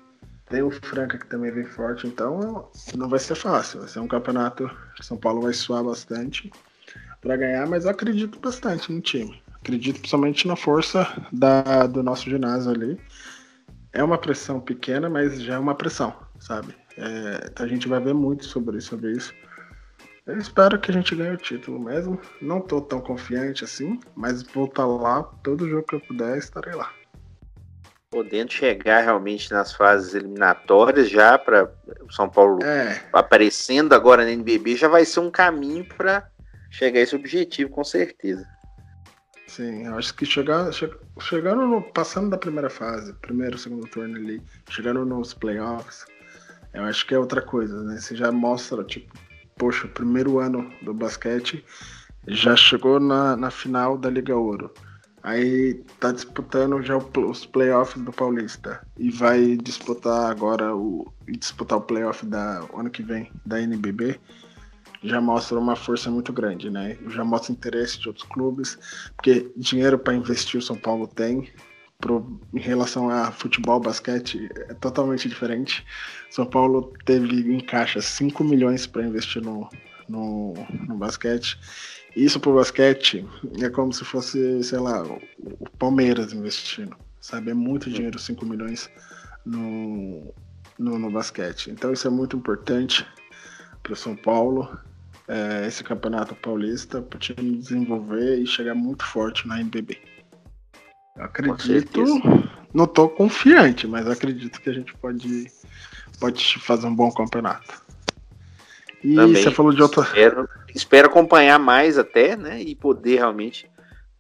Tem o Franca que também vem forte, então não vai ser fácil. Vai ser um campeonato que São Paulo vai suar bastante para ganhar, mas eu acredito bastante no time. Acredito principalmente na força da, do nosso ginásio ali. É uma pressão pequena, mas já é uma pressão, sabe? É, a gente vai ver muito sobre, sobre isso. Eu espero que a gente ganhe o título mesmo. Não tô tão confiante assim, mas vou estar tá lá. Todo jogo que eu puder, estarei lá. Podendo chegar realmente nas fases eliminatórias já para o São Paulo é. aparecendo agora na NBB, já vai ser um caminho para chegar a esse objetivo, com certeza. Sim, eu acho que chegar, chegando no, passando da primeira fase, primeiro, segundo turno ali, chegando nos playoffs, eu acho que é outra coisa, né? Você já mostra, tipo, poxa, primeiro ano do basquete já chegou na, na final da Liga Ouro. Aí tá disputando já os playoffs do Paulista. E vai disputar agora o. disputar o playoff da ano que vem da NBB. Já mostra uma força muito grande, né? Já mostra interesse de outros clubes, porque dinheiro para investir o São Paulo tem pro, em relação a futebol, basquete, é totalmente diferente. São Paulo teve em caixa 5 milhões para investir no, no, no basquete. Isso pro basquete é como se fosse, sei lá, o Palmeiras investindo, sabe? É muito dinheiro, 5 milhões no, no, no, basquete. Então isso é muito importante para o São Paulo, é, esse campeonato paulista, para o time desenvolver e chegar muito forte na NBB. Acredito. Não tô confiante, mas acredito que a gente pode, pode fazer um bom campeonato. E Também você falou de outra. Espero, espero acompanhar mais até, né? E poder realmente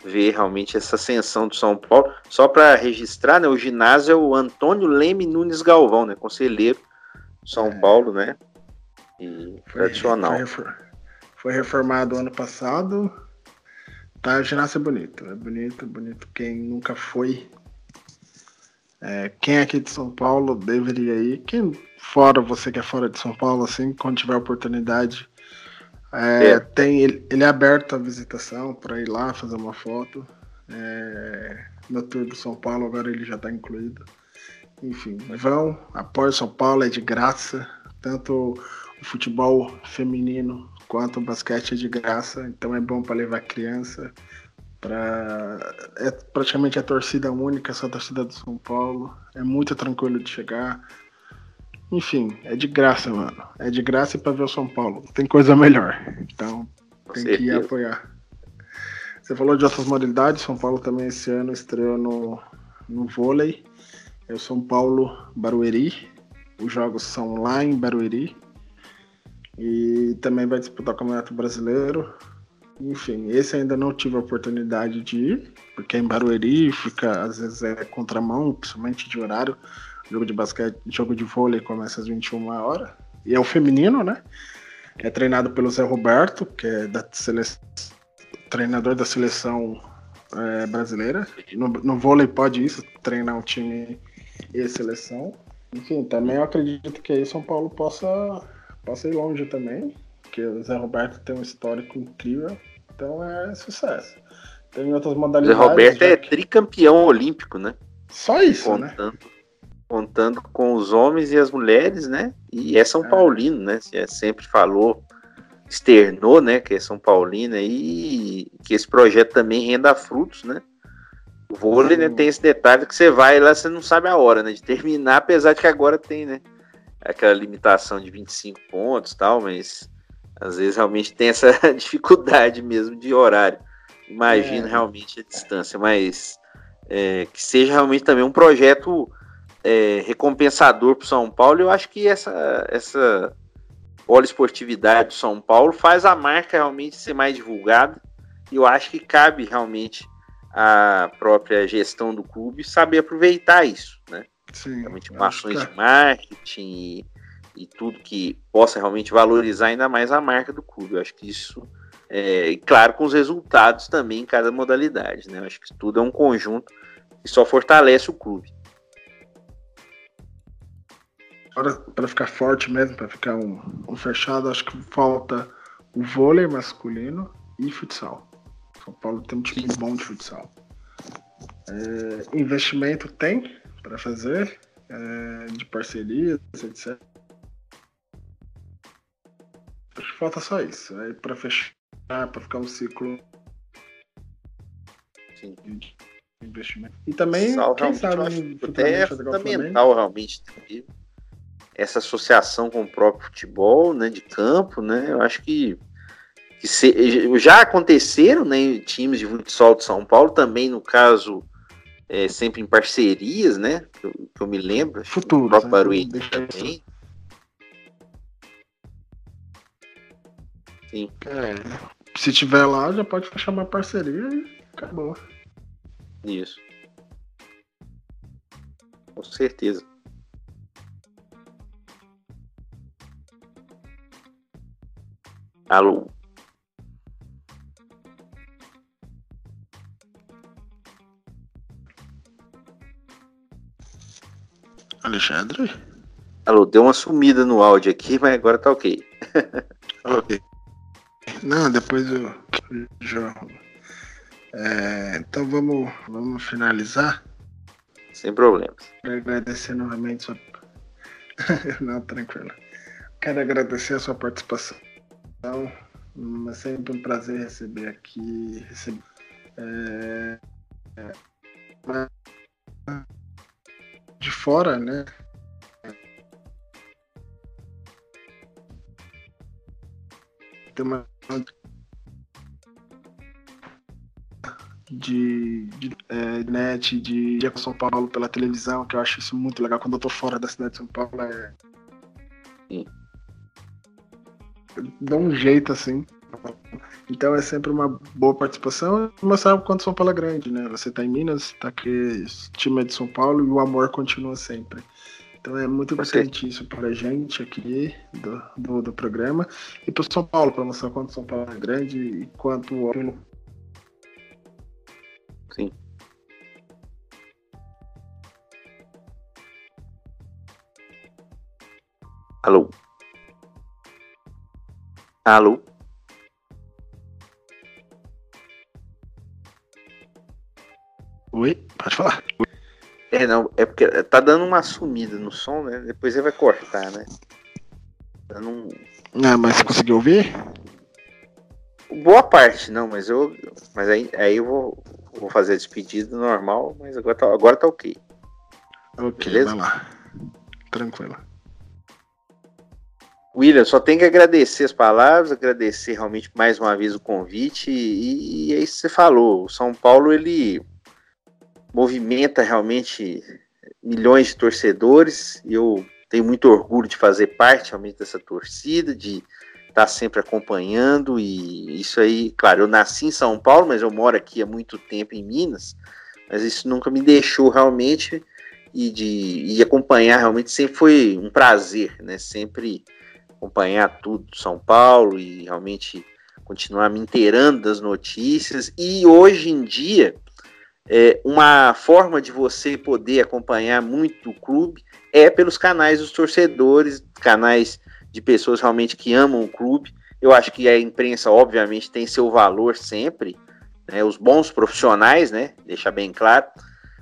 ver realmente essa ascensão do São Paulo. Só para registrar, né? O ginásio é o Antônio Leme Nunes Galvão, né? Conselheiro São é. Paulo, né? E foi, tradicional. Foi, foi reformado ano passado Tá, ginásio é bonito. É bonito, bonito. Quem nunca foi É, quem é aqui de São Paulo deveria ir. Quem fora, você que é fora de São Paulo, assim, quando tiver oportunidade, é, é. Tem, ele, ele, é aberto à visitação para ir lá fazer uma foto. É, no Tour do São Paulo agora ele já está incluído. Enfim, vão, apoio São Paulo, é de graça. Tanto o futebol feminino quanto o basquete é de graça, então é bom para levar criança. Pra... É praticamente a torcida única, essa torcida do São Paulo. É muito tranquilo de chegar. Enfim, é de graça, mano. É de graça para ver o São Paulo. Tem coisa melhor. Então, tem que ir apoiar. Você falou de outras modalidades. São Paulo também esse ano estreou no, no vôlei. É o São Paulo Barueri. Os jogos são lá em Barueri. E também vai disputar o Campeonato Brasileiro. Enfim, esse ainda não tive a oportunidade de ir, porque é em Barueri, fica às vezes é contramão, principalmente de horário. Jogo de basquete, jogo de vôlei começa às 21 horas. E é o feminino, né? É treinado pelo Zé Roberto, que é da seleção, treinador da seleção é, brasileira. No, no vôlei pode isso, treinar um time e seleção. Enfim, também eu acredito que aí São Paulo possa, possa ir longe também, porque o Zé Roberto tem um histórico incrível, então é sucesso. Tem outras modalidades. Zé Roberto é que... tricampeão olímpico, né? Só isso, né? contando, né? Contando com os homens e as mulheres, né? E é São é. Paulino, né? Você sempre falou, externou, né? Que é São Paulino e que esse projeto também renda frutos, né? O vôlei né, tem esse detalhe que você vai lá, você não sabe a hora, né? De terminar, apesar de que agora tem, né? Aquela limitação de 25 pontos tal, mas às vezes realmente tem essa (laughs) dificuldade mesmo de horário. Imagina é. realmente a distância, mas é, que seja realmente também um projeto é, recompensador para o São Paulo. Eu acho que essa, essa poliesportividade do São Paulo faz a marca realmente ser mais divulgada. E eu acho que cabe realmente a própria gestão do clube saber aproveitar isso, né? Sim, realmente com ações de marketing e, e, tudo que possa realmente valorizar ainda mais a marca do clube. Eu acho que isso é, e claro, com os resultados também em cada modalidade, né? Eu acho que tudo é um conjunto que só fortalece o clube. Para ficar forte mesmo, para ficar um, um fechado, acho que falta o vôlei masculino e futsal. São Paulo tem um time bom de futsal. É, investimento tem para fazer, é, de parcerias, etc. Acho que falta só isso. Aí para fechar, para ficar um ciclo Sim. de investimento. E também, Sal, quem sabe, é fundamental realmente essa associação com o próprio futebol, né, de campo, né? Eu acho que que se, já aconteceram né, times de futsal de São Paulo, também no caso, é, sempre em parcerias, né? Que eu, que eu me lembro. Futuro. O próprio né? Barueri também. Sim. É, se tiver lá, já pode uma parceria e acabou. Isso. Com certeza. Alô? Alexandre? Alô, deu uma sumida no áudio aqui, mas agora tá ok. (laughs) ok. Não, depois eu já. É, então vamos, vamos finalizar. Sem problemas. Quero agradecer novamente sua. (laughs) Não, tranquilo. Quero agradecer a sua participação. É sempre um prazer receber aqui. Receber, é, é, de fora, né? Tem uma de, de é, net, de, de São Paulo pela televisão, que eu acho isso muito legal. Quando eu tô fora da cidade de São Paulo, é. Sim. Dá um jeito assim. Então é sempre uma boa participação mostrar o quanto São Paulo é grande, né? Você tá em Minas, tá aqui, time é de São Paulo e o amor continua sempre. Então é muito importante isso para a gente aqui do, do, do programa e para o São Paulo, para mostrar quanto São Paulo é grande e quanto o Sim. Alô? Alô? Oi, pode falar. É, não, é porque tá dando uma sumida no som, né? Depois ele vai cortar, né? Um... Ah, mas você conseguiu ouvir? Boa parte, não, mas eu. Mas aí, aí eu vou, vou fazer a despedida normal, mas agora tá, agora tá ok. Ok, Beleza? vai lá. Tranquilo. William, só tenho que agradecer as palavras, agradecer realmente mais uma vez o convite e, e é isso que você falou. O São Paulo ele movimenta realmente milhões de torcedores eu tenho muito orgulho de fazer parte realmente dessa torcida, de estar sempre acompanhando e isso aí, claro, eu nasci em São Paulo, mas eu moro aqui há muito tempo em Minas, mas isso nunca me deixou realmente e de e acompanhar realmente sempre foi um prazer, né? Sempre acompanhar tudo do São Paulo e realmente continuar me inteirando das notícias. E hoje em dia, é, uma forma de você poder acompanhar muito o clube é pelos canais dos torcedores, canais de pessoas realmente que amam o clube. Eu acho que a imprensa, obviamente, tem seu valor sempre, né, os bons profissionais, né, deixar bem claro,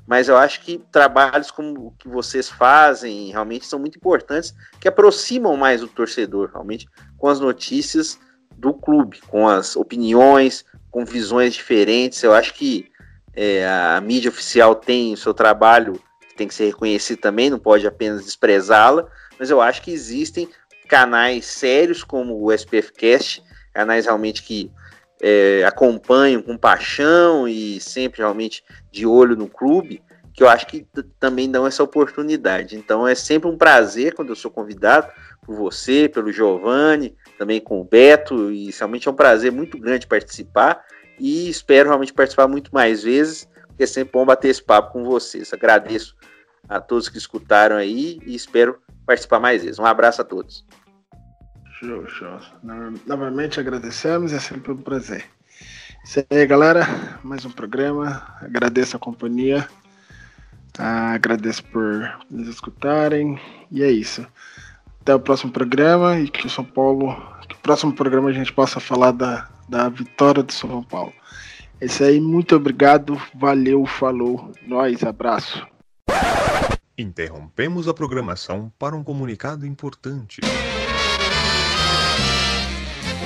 mas eu acho que trabalhos como o que vocês fazem realmente são muito importantes, que aproximam mais o torcedor, realmente, com as notícias do clube, com as opiniões, com visões diferentes. Eu acho que é, a mídia oficial tem o seu trabalho, que tem que ser reconhecido também, não pode apenas desprezá-la, mas eu acho que existem canais sérios como o SPF Cast, canais realmente que é, acompanham com paixão e sempre realmente de olho no clube, que eu acho que também dão essa oportunidade. Então é sempre um prazer quando eu sou convidado por você, pelo Giovanni, também com o Beto, e realmente é um prazer muito grande participar e espero realmente participar muito mais vezes, porque é sempre bom bater esse papo com vocês. Agradeço a todos que escutaram aí e espero participar mais vezes. Um abraço a todos. Show, show. Novamente agradecemos, é sempre um prazer. Isso aí, galera. Mais um programa. Agradeço a companhia. Ah, agradeço por nos escutarem. E é isso. Até o próximo programa. E que o São Paulo. Que o próximo programa a gente possa falar da, da vitória do São Paulo. É isso aí. Muito obrigado. Valeu. Falou. Nós. Abraço. Interrompemos a programação para um comunicado importante.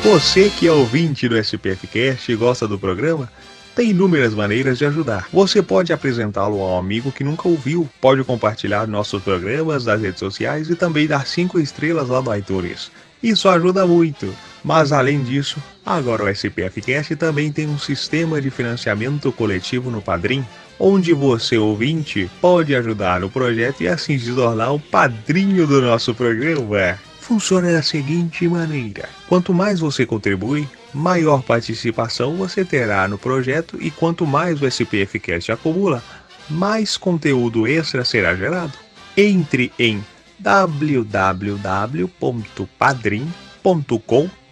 Você que é ouvinte do SPFcast e gosta do programa, tem inúmeras maneiras de ajudar. Você pode apresentá-lo a um amigo que nunca ouviu, pode compartilhar nossos programas nas redes sociais e também dar 5 estrelas lá no iTunes. Isso ajuda muito. Mas além disso, agora o SPFcast também tem um sistema de financiamento coletivo no Padrim, onde você, ouvinte, pode ajudar no projeto e assim se tornar o padrinho do nosso programa funciona da seguinte maneira: quanto mais você contribui, maior participação você terá no projeto e quanto mais o SPF Cast acumula, mais conteúdo extra será gerado. Entre em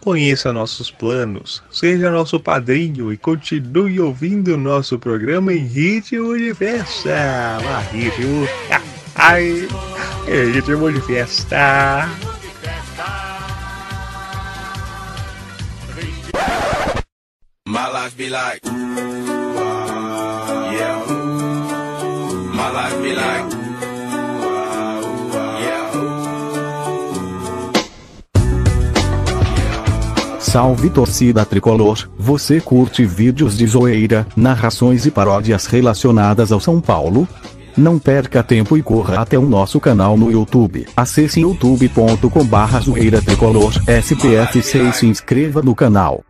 Conheça nossos planos, seja nosso padrinho e continue ouvindo nosso programa em ritmo de festa. Ah, ritmo. (laughs) Ai, ritmo de festa. My life be like, ah, yeah. My life be like, Salve torcida tricolor, você curte vídeos de zoeira, narrações e paródias relacionadas ao São Paulo? Não perca tempo e corra até o nosso canal no YouTube. Acesse youtube.com barra zoeira tricolor SPF6 e se inscreva no canal.